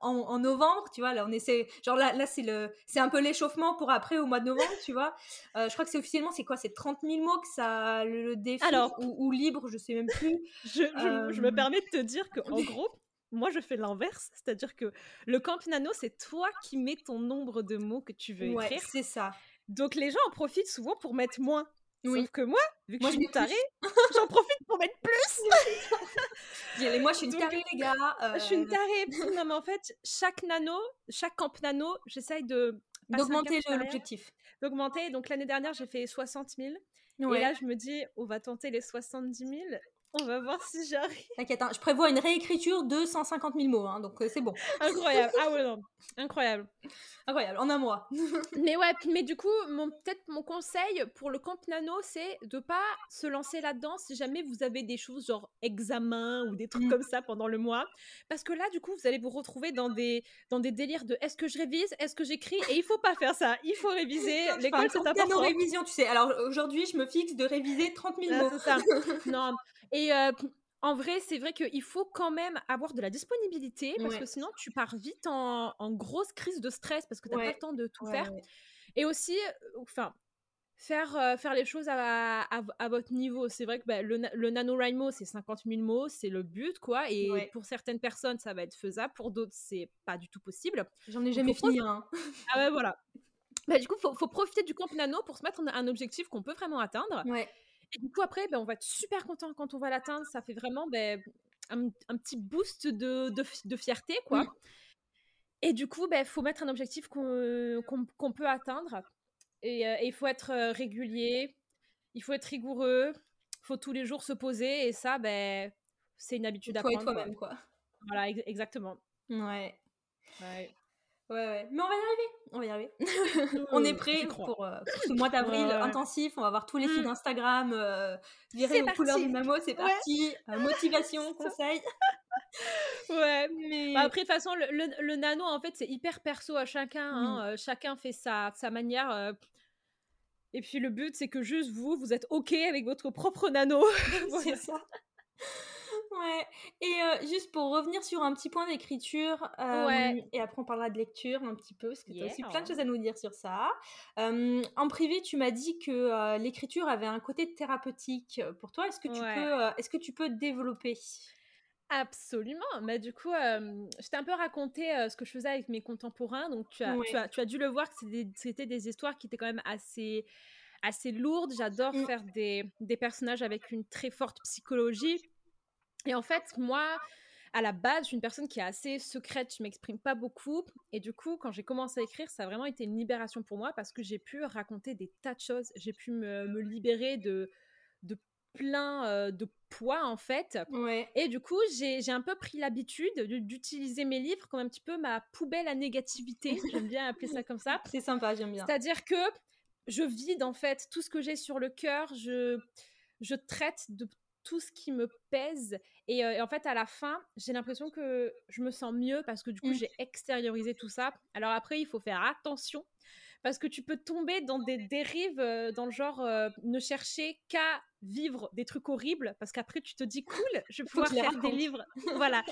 Speaker 1: en, novembre, tu vois. Là, on essaie, genre là, là c'est le, c'est un peu l'échauffement pour après au mois de novembre, tu vois. je crois que c'est officiellement, c'est quoi, c'est 30 000 mots que ça le, défi Alors, ou, libre, je sais même plus.
Speaker 2: je, je, me permets de te dire que en gros. Moi, je fais l'inverse, c'est-à-dire que le Camp Nano, c'est toi qui mets ton nombre de mots que tu veux écrire.
Speaker 1: c'est ça.
Speaker 2: Donc les gens en profitent souvent pour mettre moins. Sauf que moi, vu que je suis une tarée, j'en profite pour mettre plus.
Speaker 1: moi, je suis une tarée, les gars.
Speaker 2: Je suis une euh. tarée. non, mais en fait, chaque nano, chaque camp nano, j'essaye de.
Speaker 1: D'augmenter l'objectif.
Speaker 2: D'augmenter. Donc l'année dernière, j'ai fait 60 000. Et là, je me dis, on va tenter les 70 000. On va voir si j'arrive.
Speaker 1: T'inquiète, hein, je prévois une réécriture de 150 000 mots, hein, donc euh, c'est bon.
Speaker 2: Incroyable. Ah ouais, non. Incroyable.
Speaker 1: Incroyable, en un mois.
Speaker 2: mais ouais, mais du coup, mon, peut-être mon conseil pour le camp nano, c'est de pas se lancer là-dedans si jamais vous avez des choses genre examen ou des trucs mmh. comme ça pendant le mois. Parce que là, du coup, vous allez vous retrouver dans des, dans des délires de est-ce que je révise, est-ce que j'écris Et il faut pas faire ça. Il faut réviser. L'école, c'est important.
Speaker 1: révision, tu sais. Alors aujourd'hui, je me fixe de réviser 30 000 mots.
Speaker 2: ça. non. Et euh, en vrai, c'est vrai qu'il faut quand même avoir de la disponibilité parce que sinon, tu pars vite en, grosse crise de stress parce que tu n'as pas le temps de tout faire. Et aussi, euh, enfin, faire, euh, faire les choses à, à, votre niveau. C'est vrai que bah, le, le NaNoWriMo, c'est 50 000 mots, c'est le but, quoi. Et pour certaines personnes, ça va être faisable. Pour d'autres, c'est pas du tout possible.
Speaker 1: J'en ai jamais fini, hein.
Speaker 2: Ah ouais, voilà. Bah, du coup, il faut, faut, profiter du camp nano pour se mettre un objectif qu'on peut vraiment atteindre.
Speaker 1: Ouais.
Speaker 2: Et du coup, après, ben, on va être super content quand on va l'atteindre. Ça fait vraiment ben, un, petit boost de, de, fierté, quoi. Et du coup, il ben, faut mettre un objectif qu'on peut atteindre. Et, euh, il faut être euh, régulier, il faut être rigoureux, il faut tous les jours se poser. Et ça, ben, c'est une habitude à prendre.
Speaker 1: toi-même, quoi.
Speaker 2: Voilà, exactement.
Speaker 1: Ouais.
Speaker 2: Ouais.
Speaker 1: Ouais, ouais. Mais on va y arriver. On va y arriver. on est prêt pour, euh, ce mois d'avril intensif. On va voir tous les mmh. d'Instagram euh, virer aux couleurs du Mamo. C'est parti. Euh, motivation, conseil.
Speaker 2: ouais. Mais... Bah, après, de toute façon, le, nano, en fait, c'est hyper perso à chacun. Hein. Mmh. chacun fait sa, sa manière. Et puis le but, c'est que juste vous, vous êtes OK avec votre propre nano.
Speaker 1: c'est ça. Ouais. Et euh, juste pour revenir sur un petit point d'écriture, euh, et après on parlera de lecture un petit peu, parce que tu as aussi plein de choses à nous dire sur ça. en privé, tu m'as dit que euh, l'écriture avait un côté thérapeutique pour toi. Est-ce que, tu peux, est-ce que tu peux développer?
Speaker 2: Absolument. Mais du coup, je t'ai un peu raconté ce que je faisais avec mes contemporains. Donc, tu as, tu as, tu as dû le voir que c'était des, histoires qui étaient quand même assez, assez lourdes. J'adore mmh. faire des, des, personnages avec une très forte psychologie. Et en fait, moi, à la base, je suis une personne qui est assez secrète, je m'exprime pas beaucoup. Et du coup, quand j'ai commencé à écrire, ça a vraiment été une libération pour moi parce que j'ai pu raconter des tas de choses. J'ai pu me, libérer de, de plein euh, de poids, en fait.
Speaker 1: Ouais.
Speaker 2: Et du coup, j'ai un peu pris l'habitude d'utiliser mes livres comme un petit peu ma poubelle à négativité. J'aime bien appeler ça comme ça.
Speaker 1: C'est sympa, j'aime bien.
Speaker 2: C'est-à-dire que je vide, en fait, tout ce que j'ai sur le cœur. Je je traite de tout ce qui me pèse. Et, en fait, à la fin, j'ai l'impression que je me sens mieux parce que du coup, mmh. j'ai extériorisé tout ça. Alors après, il faut faire attention parce que tu peux tomber dans des dérives dans le genre ne chercher qu'à vivre des trucs horribles parce qu'après tu te dis cool je vais pouvoir faire des livres. Voilà.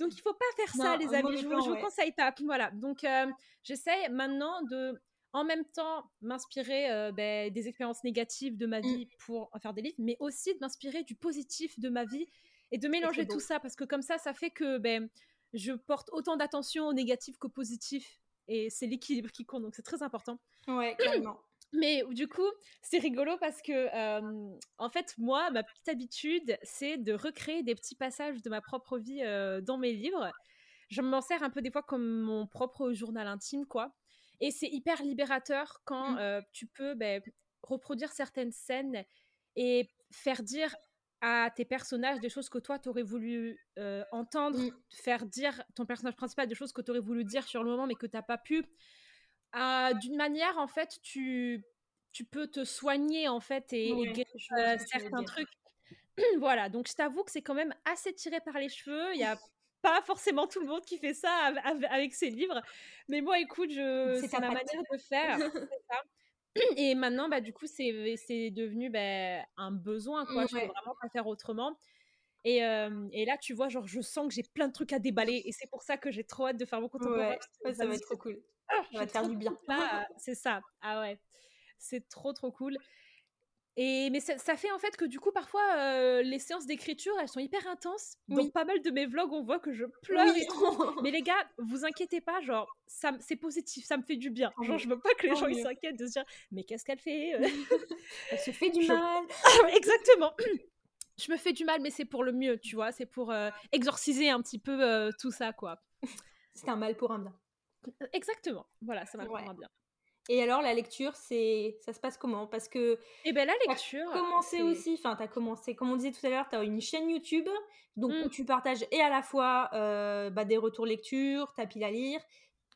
Speaker 2: Donc il faut pas faire ça les amis. je, vous, conseille pas. Voilà. Donc j'essaie maintenant de en même temps m'inspirer euh, ben, des expériences négatives de ma mmh. vie pour en faire des livres, mais aussi de m'inspirer du positif de ma vie et de mélanger tout ça parce que comme ça, ça fait que ben, je porte autant d'attention au négatif qu'au positif et c'est l'équilibre qui compte, donc c'est très important.
Speaker 1: Ouais, clairement.
Speaker 2: Mais du coup, c'est rigolo parce que, en fait, moi, ma petite habitude, c'est de recréer des petits passages de ma propre vie dans mes livres. Je m'en sers un peu des fois comme mon propre journal intime, quoi. Et c'est hyper libérateur quand mmh. tu peux ben, reproduire certaines scènes et faire dire à tes personnages des choses que toi, tu aurais voulu entendre, mmh. faire dire ton personnage principal des choses que tu aurais voulu dire sur le moment mais que tu n'as pas pu. Ah, d'une manière, en fait, tu, tu peux te soigner, en fait, et, guérir certains trucs. voilà, donc je t'avoue que c'est quand même assez tiré par les cheveux. Il y a pas forcément tout le monde qui fait ça avec ses livres. Mais moi, écoute, je, c'est ma manière de faire. Et maintenant, bah, du coup, c'est, devenu bah, un besoin. Quoi. Je peux vraiment pas faire autrement. Et, et, là, tu vois, genre, je sens que j'ai plein de trucs à déballer. Et c'est pour ça que j'ai trop hâte de faire mon contemporain.
Speaker 1: Ouais, ça va être trop cool. Ah, ça va te faire du bien.
Speaker 2: c'est ça. Ah ouais. C'est trop, trop cool. Et mais ça, fait en fait que du coup parfois euh, les séances d'écriture elles sont hyper intenses. Dans pas mal de mes vlogs on voit que je pleure mais les gars, vous inquiétez pas, genre ça c'est positif, ça me fait du bien. Genre je veux pas que les gens ils s'inquiètent de se dire mais qu'est-ce qu'elle fait euh?
Speaker 1: Elle se fait du mal.
Speaker 2: Exactement. je me fais du mal mais c'est pour le mieux, tu vois, c'est pour euh, exorciser un petit peu tout ça quoi.
Speaker 1: C'est un mal pour un bien.
Speaker 2: Exactement. Voilà, ça va pour un bien.
Speaker 1: Et alors, la lecture, c'est ça se passe comment? Parce que.
Speaker 2: Eh ben, la lecture.
Speaker 1: commencé aussi, enfin, tu as commencé, comme on disait tout à l'heure, tu as une chaîne YouTube, donc où mmh. tu partages et à la fois euh, bah, des retours lecture, ta pile à lire,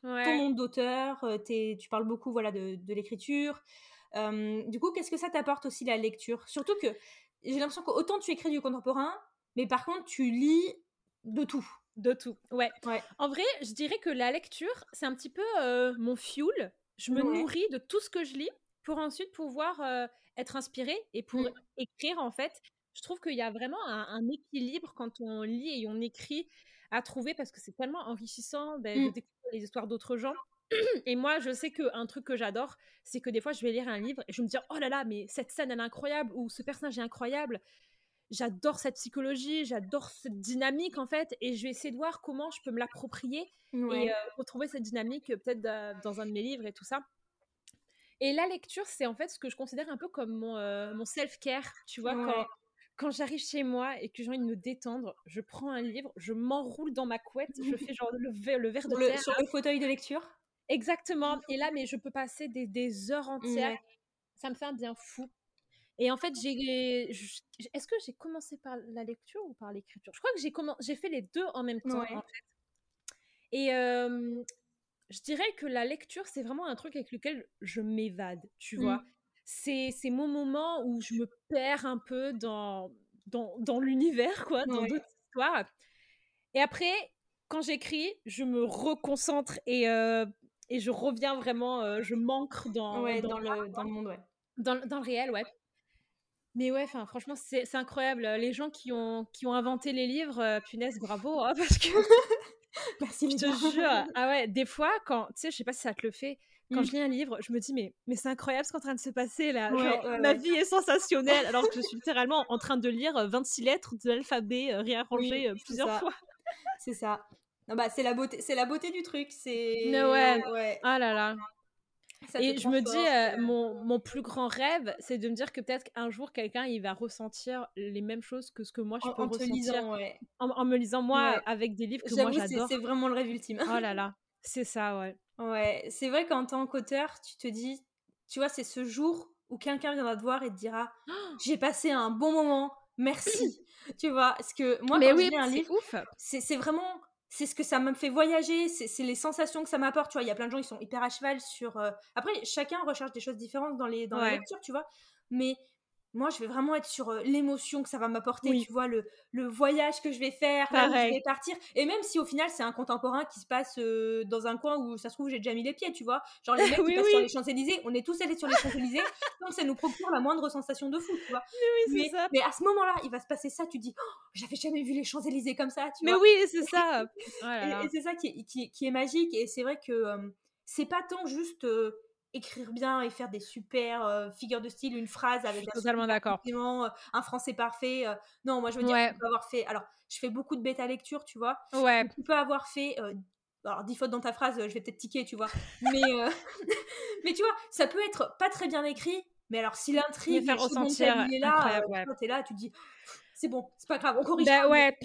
Speaker 1: ton monde d'auteur, euh, tu parles beaucoup voilà, de, de l'écriture. du coup, qu'est-ce que ça t'apporte aussi la lecture? Surtout que j'ai l'impression qu'autant tu écris du contemporain, mais par contre, tu lis de tout.
Speaker 2: De tout, ouais. ouais. En vrai, je dirais que la lecture, c'est un petit peu euh, mon fuel je me nourris de tout ce que je lis pour ensuite pouvoir être inspirée et pour mmh. écrire en fait. Je trouve qu'il y a vraiment un, équilibre quand on lit et on écrit à trouver parce que c'est tellement enrichissant ben, de mmh. découvrir les histoires d'autres gens. Et moi, je sais qu'un truc que j'adore, c'est que des fois, je vais lire un livre et je me dis oh là là, mais cette scène, elle est incroyable ou ce personnage est incroyable. J'adore cette psychologie, j'adore cette dynamique en fait, et je vais essayer de voir comment je peux me l'approprier et retrouver cette dynamique peut-être dans un de mes livres et tout ça. Et la lecture, c'est en fait ce que je considère un peu comme mon, mon self-care, tu vois, quand, quand j'arrive chez moi et que j'ai envie de me détendre, je prends un livre, je m'enroule dans ma couette, je fais genre le, verre, le verre de
Speaker 1: terre. Sur le fauteuil de lecture?
Speaker 2: Exactement. Et là, mais je peux passer des, des heures entières. Ça me fait un bien fou. Et en fait, j'ai, est-ce que j'ai commencé par la lecture ou par l'écriture? Je crois que j'ai j'ai fait les deux en même temps. En fait. Et je dirais que la lecture, c'est vraiment un truc avec lequel je m'évade, tu vois? Mmh. C'est, c'est mon moment où je me perds un peu dans, dans, dans l'univers, quoi, dans d'autres histoires. Et après, quand j'écris, je me reconcentre et, et je reviens vraiment, je manque dans,
Speaker 1: dans, le, dans, le, monde, ouais.
Speaker 2: Dans, dans le réel, ouais. Mais ouais, franchement, c'est incroyable. Les gens qui ont, qui ont inventé les livres, punaise, bravo, hein, parce que
Speaker 1: Merci,
Speaker 2: je te jure. Ah ouais, des fois, quand, tu sais, je sais pas si ça te le fait, quand mmh. je lis un livre, je me dis, mais, mais c'est incroyable ce qui est en train de se passer là. ma vie est sensationnelle, alors que je suis littéralement en train de lire 26 lettres de l'alphabet réarrangées plusieurs fois.
Speaker 1: c'est ça. Non, bah, c'est la beauté, la beauté du truc. C'est.
Speaker 2: Ouais. ouais. Ah là là et je me dis, euh, mon, mon, plus grand rêve, c'est de me dire que peut-être qu'un jour, quelqu'un, il va ressentir les mêmes choses que ce que moi, je peux ressentir. en, me lisant, moi, avec des livres que moi, j'adore.
Speaker 1: C'est vraiment le rêve ultime.
Speaker 2: oh là là, c'est ça, ouais.
Speaker 1: Ouais, c'est vrai qu'en tant qu'auteur, tu te dis, tu vois, c'est ce jour où quelqu'un viendra te voir et te dira, j'ai passé un bon moment, merci. tu vois, parce que moi,
Speaker 2: Mais
Speaker 1: quand
Speaker 2: oui,
Speaker 1: je lis un
Speaker 2: livre,
Speaker 1: c'est vraiment c'est ce que ça me fait voyager, c'est les sensations que ça m'apporte. Tu vois, il y a plein de gens qui sont hyper à cheval sur. Euh, après, chacun recherche des choses différentes dans, les, dans la lecture, tu vois. Mais moi, je vais vraiment être sur l'émotion que ça va m'apporter, tu vois, le, le, voyage que je vais faire, là où je vais partir. Et même si au final, c'est un contemporain qui se passe dans un coin où ça se trouve, j'ai déjà mis les pieds, tu vois. Genre, les mecs qui passent sur les Champs-Élysées, on est tous allés sur les Champs-Élysées, donc ça nous procure la moindre sensation de fou, tu vois.
Speaker 2: Mais, oui, ça.
Speaker 1: mais à ce moment-là, il va se passer ça, tu dis, oh, j'avais jamais vu les Champs-Élysées comme ça, tu
Speaker 2: mais
Speaker 1: vois.
Speaker 2: Mais oui, c'est ça.
Speaker 1: Oh et, c'est ça qui est, qui, qui est, magique. Et c'est vrai que c'est pas tant juste écrire bien et faire des super euh, figures de style, une phrase avec
Speaker 2: un totalement d'accord.
Speaker 1: Euh, un français parfait. Euh. non, moi je veux dire, tu peux avoir fait. Alors, je fais beaucoup de bêta lecture, tu vois.
Speaker 2: Ouais.
Speaker 1: Tu peux avoir fait. alors, dix fautes dans ta phrase, je vais peut-être tiquer, tu vois. Mais, mais tu vois, ça peut être pas très bien écrit, mais alors si l'intrigue,
Speaker 2: faire ressentir,
Speaker 1: est là, tu es là, tu dis c'est bon, c'est pas grave, on corrige.
Speaker 2: Ben ouais.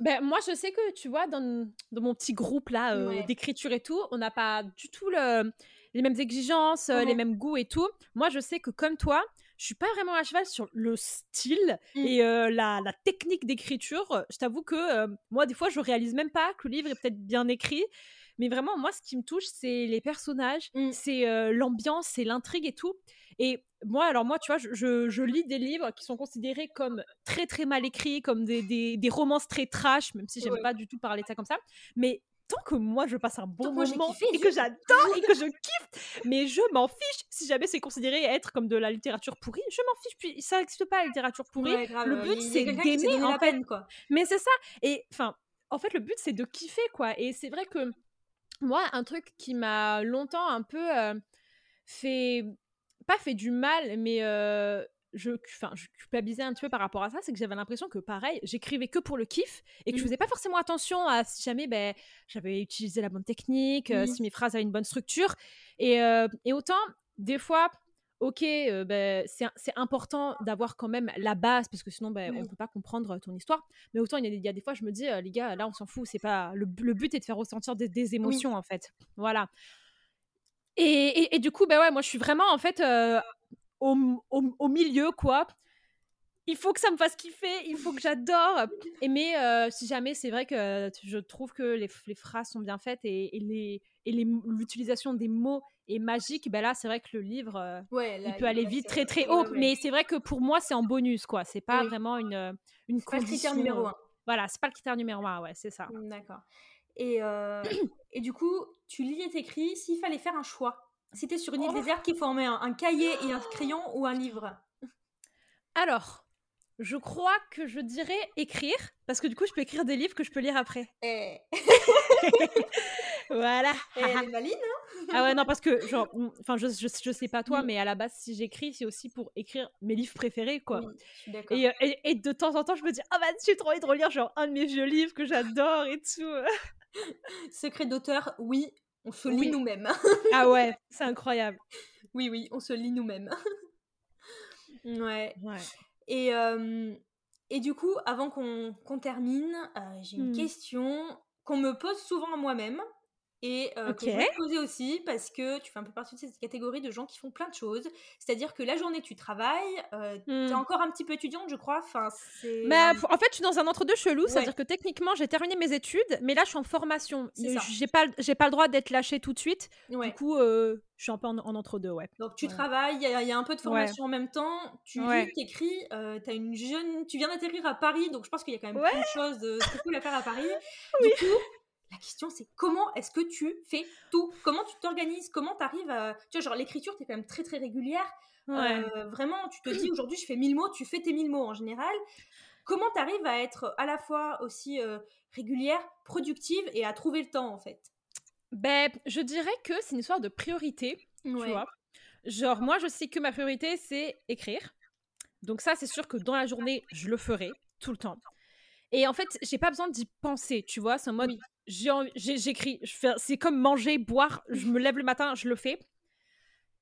Speaker 2: ben, moi, je sais que, tu vois, dans, dans mon petit groupe là d'écriture et tout, on n'a pas du tout le, les mêmes exigences, euh, les mêmes goûts et tout. Moi, je sais que comme toi, je suis pas vraiment à cheval sur le style mmh. et euh, la, la, technique d'écriture. Je t'avoue que euh, moi, des fois, je réalise même pas que le livre est peut-être bien écrit. Mais vraiment, moi, ce qui me touche, c'est les personnages, mmh. c'est l'ambiance, c'est l'intrigue et tout. Et moi, alors moi, tu vois, je, je, lis des livres qui sont considérés comme très très mal écrits, comme des, des, des romances très trash, même si j'aime pas du tout parler de ça comme ça. Mais tant que moi je passe un bon moment et que j'adore et que je kiffe, mais je m'en fiche si jamais c'est considéré être comme de la littérature pourrie, je m'en fiche. Puis ça n'existe pas la littérature pourrie. le but c'est d'aimer en fait. quoi. Mais c'est ça. Et enfin, en fait, le but c'est de kiffer quoi. Et c'est vrai que moi, un truc qui m'a longtemps un peu euh, fait pas fait du mal, mais euh, je, enfin, je culpabilisais un petit peu par rapport à ça, c'est que j'avais l'impression que pareil, j'écrivais que pour le kiff et que je mmh. faisais pas forcément attention à si jamais ben, j'avais utilisé la bonne technique, euh, mmh. si mes phrases avaient une bonne structure. Et, euh, et autant, des fois, ok, euh, ben, c'est important d'avoir quand même la base parce que sinon ben, on peut pas comprendre ton histoire. Mais autant il y, y, a des fois, je me dis, les gars, là on s'en fout, c'est pas le, le, but est de faire ressentir des, émotions en fait. Voilà. Et, et, du coup, ben ouais, moi je suis vraiment en fait au, au, milieu, quoi. Il faut que ça me fasse kiffer, il faut que j'adore. Et mais euh, si jamais c'est vrai que je trouve que les, les phrases sont bien faites et, et les et l'utilisation des mots est magique, ben là c'est vrai que le livre euh, il peut aller vite très très haut. Mais c'est vrai que pour moi c'est en bonus quoi. C'est pas vraiment une euh, une
Speaker 1: condition. Pas le critère numéro un.
Speaker 2: Voilà, c'est pas le critère numéro un, ouais, c'est ça.
Speaker 1: Mmh, d'accord. Et, et du coup, tu lis et t'écris. S'il fallait faire un choix, t'es sur une île oh. déserte, faut emmener un, un cahier et un crayon ou un livre
Speaker 2: Alors, je crois que je dirais écrire, parce que du coup, je peux écrire des livres que je peux lire après.
Speaker 1: Eh.
Speaker 2: voilà.
Speaker 1: Elle est maline, hein
Speaker 2: Ah ouais, non, parce que, genre, enfin, je, je, sais pas toi, mais à la base, si j'écris, c'est aussi pour écrire mes livres préférés, quoi.
Speaker 1: Oui,
Speaker 2: et, et, et, de temps en temps, je me dis, ah bah, j'ai trop envie de relire, genre, un de mes vieux livres que j'adore et tout.
Speaker 1: Secret d'auteur, oui, on se lit nous-mêmes.
Speaker 2: ah ouais, c'est incroyable.
Speaker 1: Oui, oui, on se lit nous-mêmes. ouais.
Speaker 2: ouais.
Speaker 1: Et, et du coup, avant qu'on termine, j'ai une mmh. question qu'on me pose souvent à moi-même. Et euh, que je vais te poser aussi parce que tu fais un peu partie de cette catégorie de gens qui font plein de choses. C'est-à-dire que la journée, tu travailles, euh, tu es mmh. encore un petit peu étudiante, je crois. Enfin,
Speaker 2: mais en fait, je suis dans un entre-deux chelou. C'est-à-dire que techniquement, j'ai terminé mes études, mais là, je suis en formation. J'ai pas, pas le droit d'être lâchée tout de suite. Du coup, euh, je suis un peu en, entre-deux, ouais.
Speaker 1: Donc, tu travailles, il y, a un peu de formation en même temps. Tu lis, tu écris, tu as une jeune... Tu viens d'atterrir à Paris, donc je pense qu'il y a quand même plein de choses de cool à faire à Paris. Du coup la question, c'est comment est-ce que tu fais tout? Comment tu t'organises? Comment tu arrives à. Tu vois, genre l'écriture, tu es quand même très très régulière. Euh, vraiment, tu te dis aujourd'hui, je fais 1000 mots, tu fais tes 1000 mots en général. Comment tu arrives à être à la fois aussi euh, régulière, productive et à trouver le temps en fait?
Speaker 2: Ben, je dirais que c'est une histoire de priorité. Tu vois Genre, moi, je sais que ma priorité, c'est écrire. Donc, ça, c'est sûr que dans la journée, je le ferai tout le temps. Et en fait, j'ai pas besoin d'y penser, tu vois. C'est en mode, j'écris. C'est comme manger, boire. Je me lève le matin, je le fais.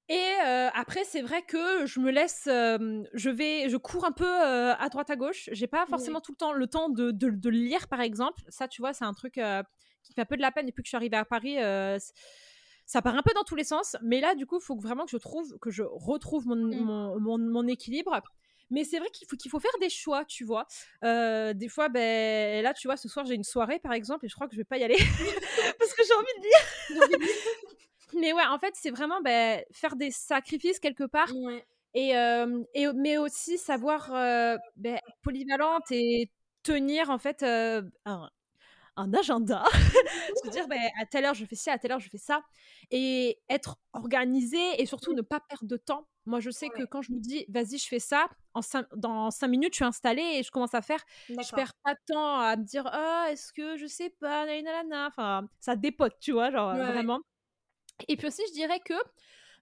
Speaker 2: Et euh, après, c'est vrai que je me laisse, je vais, je cours un peu euh, à droite à gauche. J'ai pas forcément tout le temps le temps de, de, lire, par exemple. Ça, tu vois, c'est un truc euh, qui fait un peu de la peine depuis que je suis arrivée à Paris. ça part un peu dans tous les sens, mais là, du coup, il faut vraiment que je trouve, que je retrouve mon, mmh. mon, mon, mon équilibre. Mais c'est vrai qu'il faut, qu'il faut faire des choix, tu vois. Euh, des fois, ben, là, tu vois, ce soir, j'ai une soirée, par exemple, et je crois que je vais pas y aller parce que j'ai envie de lire. mais ouais, en fait, c'est vraiment ben, faire des sacrifices quelque part. Et, euh, et, mais aussi savoir euh, ben, polyvalente et tenir, en fait, un, un agenda, se dire ben, à telle heure je fais ci, à telle heure je fais ça, et être organisé et surtout ne pas perdre de temps. Moi, je sais que quand je me dis vas-y, je fais ça, en dans cinq minutes, je suis installée et je commence à faire. Je perds pas de temps à me dire ah, est-ce que je sais pas, nanana. Enfin, ça dépote, tu vois, genre vraiment. Et puis aussi, je dirais que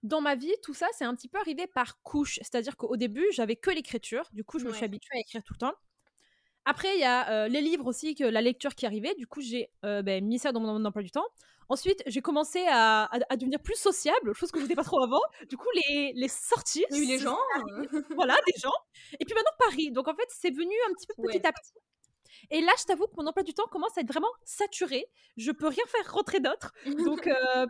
Speaker 2: dans ma vie, tout ça, c'est un petit peu arrivé par couche. C'est-à-dire qu'au début, j'avais que l'écriture. Du coup, je me suis habituée à écrire tout le temps. Après, il y a euh, les livres aussi, que la lecture qui arrivait. Du coup, j'ai euh, ben, mis ça dans mon, emploi du temps. Ensuite, j'ai commencé à, devenir plus sociable, chose que je n'étais pas trop avant. Du coup, les, les sorties.
Speaker 1: Oui, les gens.
Speaker 2: voilà, des gens. Et puis maintenant, Paris. Donc, en fait, c'est venu un petit peu petit à petit. Et là, je t'avoue que mon emploi du temps commence à être vraiment saturé. Je peux rien faire rentrer d'autre. Donc, euh,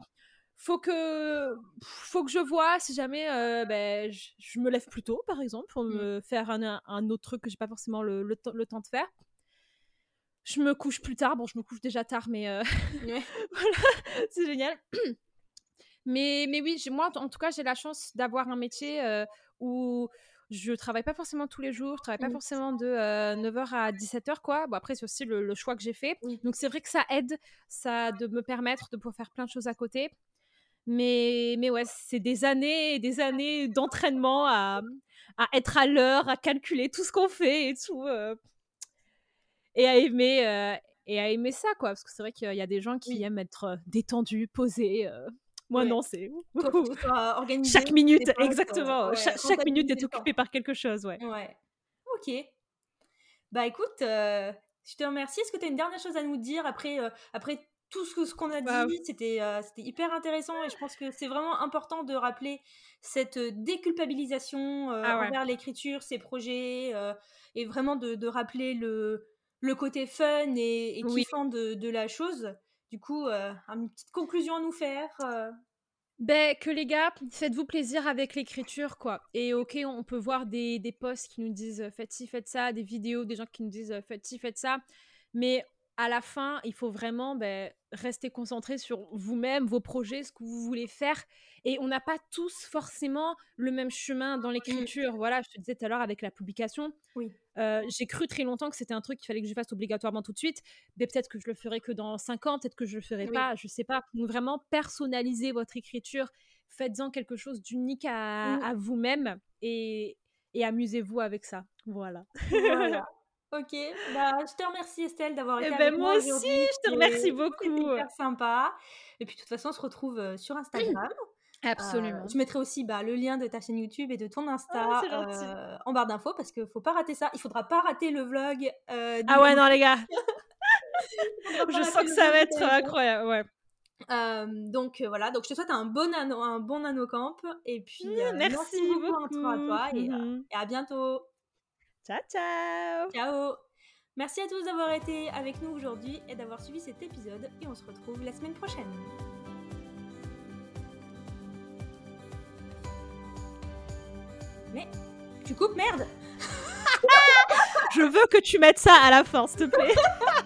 Speaker 2: faut que faut que je vois si jamais euh, ben, je, me lève plus tôt par exemple pour mmh. me faire un, un, autre truc que j'ai pas forcément le, le, temps de faire je me couche plus tard bon je me couche déjà tard mais euh, voilà c'est génial mais mais oui moi en tout cas j'ai la chance d'avoir un métier euh, où je travaille pas forcément tous les jours, je travaille pas mmh. forcément de 9h à 17h quoi. Bon après c'est aussi le, le, choix que j'ai fait. Donc c'est vrai que ça aide ça de me permettre de pouvoir faire plein de choses à côté. Mais, mais ouais, c'est des années et des années d'entraînement à, à, être à l'heure, à calculer tout ce qu'on fait et tout. Euh, et à aimer. Euh, et à aimer ça, quoi. Parce que c'est vrai qu'il y a des gens qui aiment être euh, détendus, posés. Moi, non, c'est. Chaque minute, exactement. chaque, minute est occupée par quelque chose, ouais.
Speaker 1: Ouais. Ok. Bah écoute, je te remercie. Est-ce que tu as une dernière chose à nous dire après, après tout ce, qu'on a dit, c'était euh, c'était hyper intéressant et je pense que c'est vraiment important de rappeler cette déculpabilisation euh, ah envers l'écriture, ses projets euh, et vraiment de, de, rappeler le, le côté fun et, et kiffant de, de, la chose. Du coup, une petite conclusion à nous faire
Speaker 2: ben, que les gars, faites-vous plaisir avec l'écriture, quoi. Et ok, on peut voir des, des posts qui nous disent faites ci, faites ça, des vidéos, des gens qui nous disent faites ci, faites ça. Mais à la fin, il faut vraiment ben, rester concentré sur vous-même, vos projets, ce que vous voulez faire. Et on n'a pas tous forcément le même chemin dans mmh. l'écriture. Voilà, je te disais tout à l'heure avec la publication.
Speaker 1: Oui.
Speaker 2: Euh, j'ai cru très longtemps que c'était un truc qu'il fallait que je fasse obligatoirement tout de suite. Mais peut-être que je le ferai que dans 5 ans, peut-être que je le ferai pas, je sais pas. Donc vraiment personnaliser votre écriture. Faites-en quelque chose d'unique à, mmh. vous-même et, et amusez-vous avec ça. Voilà.
Speaker 1: voilà. Ok, bah, je te remercie Estelle d'avoir été eh avec
Speaker 2: ben, moi, aussi. Je te remercie beaucoup.
Speaker 1: Hyper sympa. Et puis de toute façon, on se retrouve euh, sur Instagram.
Speaker 2: Absolument.
Speaker 1: Euh, je mettrai aussi bah, le lien de ta chaîne YouTube et de ton Insta ah, euh, en barre d'infos parce qu'il faut pas rater ça. Il faudra pas rater le vlog.
Speaker 2: ah ouais, non les gars. je sens que ça va être incroyable. Ouais.
Speaker 1: donc voilà, donc je te souhaite un bon anneau, un bon anneau camp et puis mmh, merci, beaucoup, à toi et, mmh et à bientôt.
Speaker 2: Ciao, ciao.
Speaker 1: Ciao. Merci à tous d'avoir été avec nous aujourd'hui et d'avoir suivi cet épisode et on se retrouve la semaine prochaine. Mais tu coupes merde
Speaker 2: Je veux que tu mettes ça à la fin, s'il te plaît.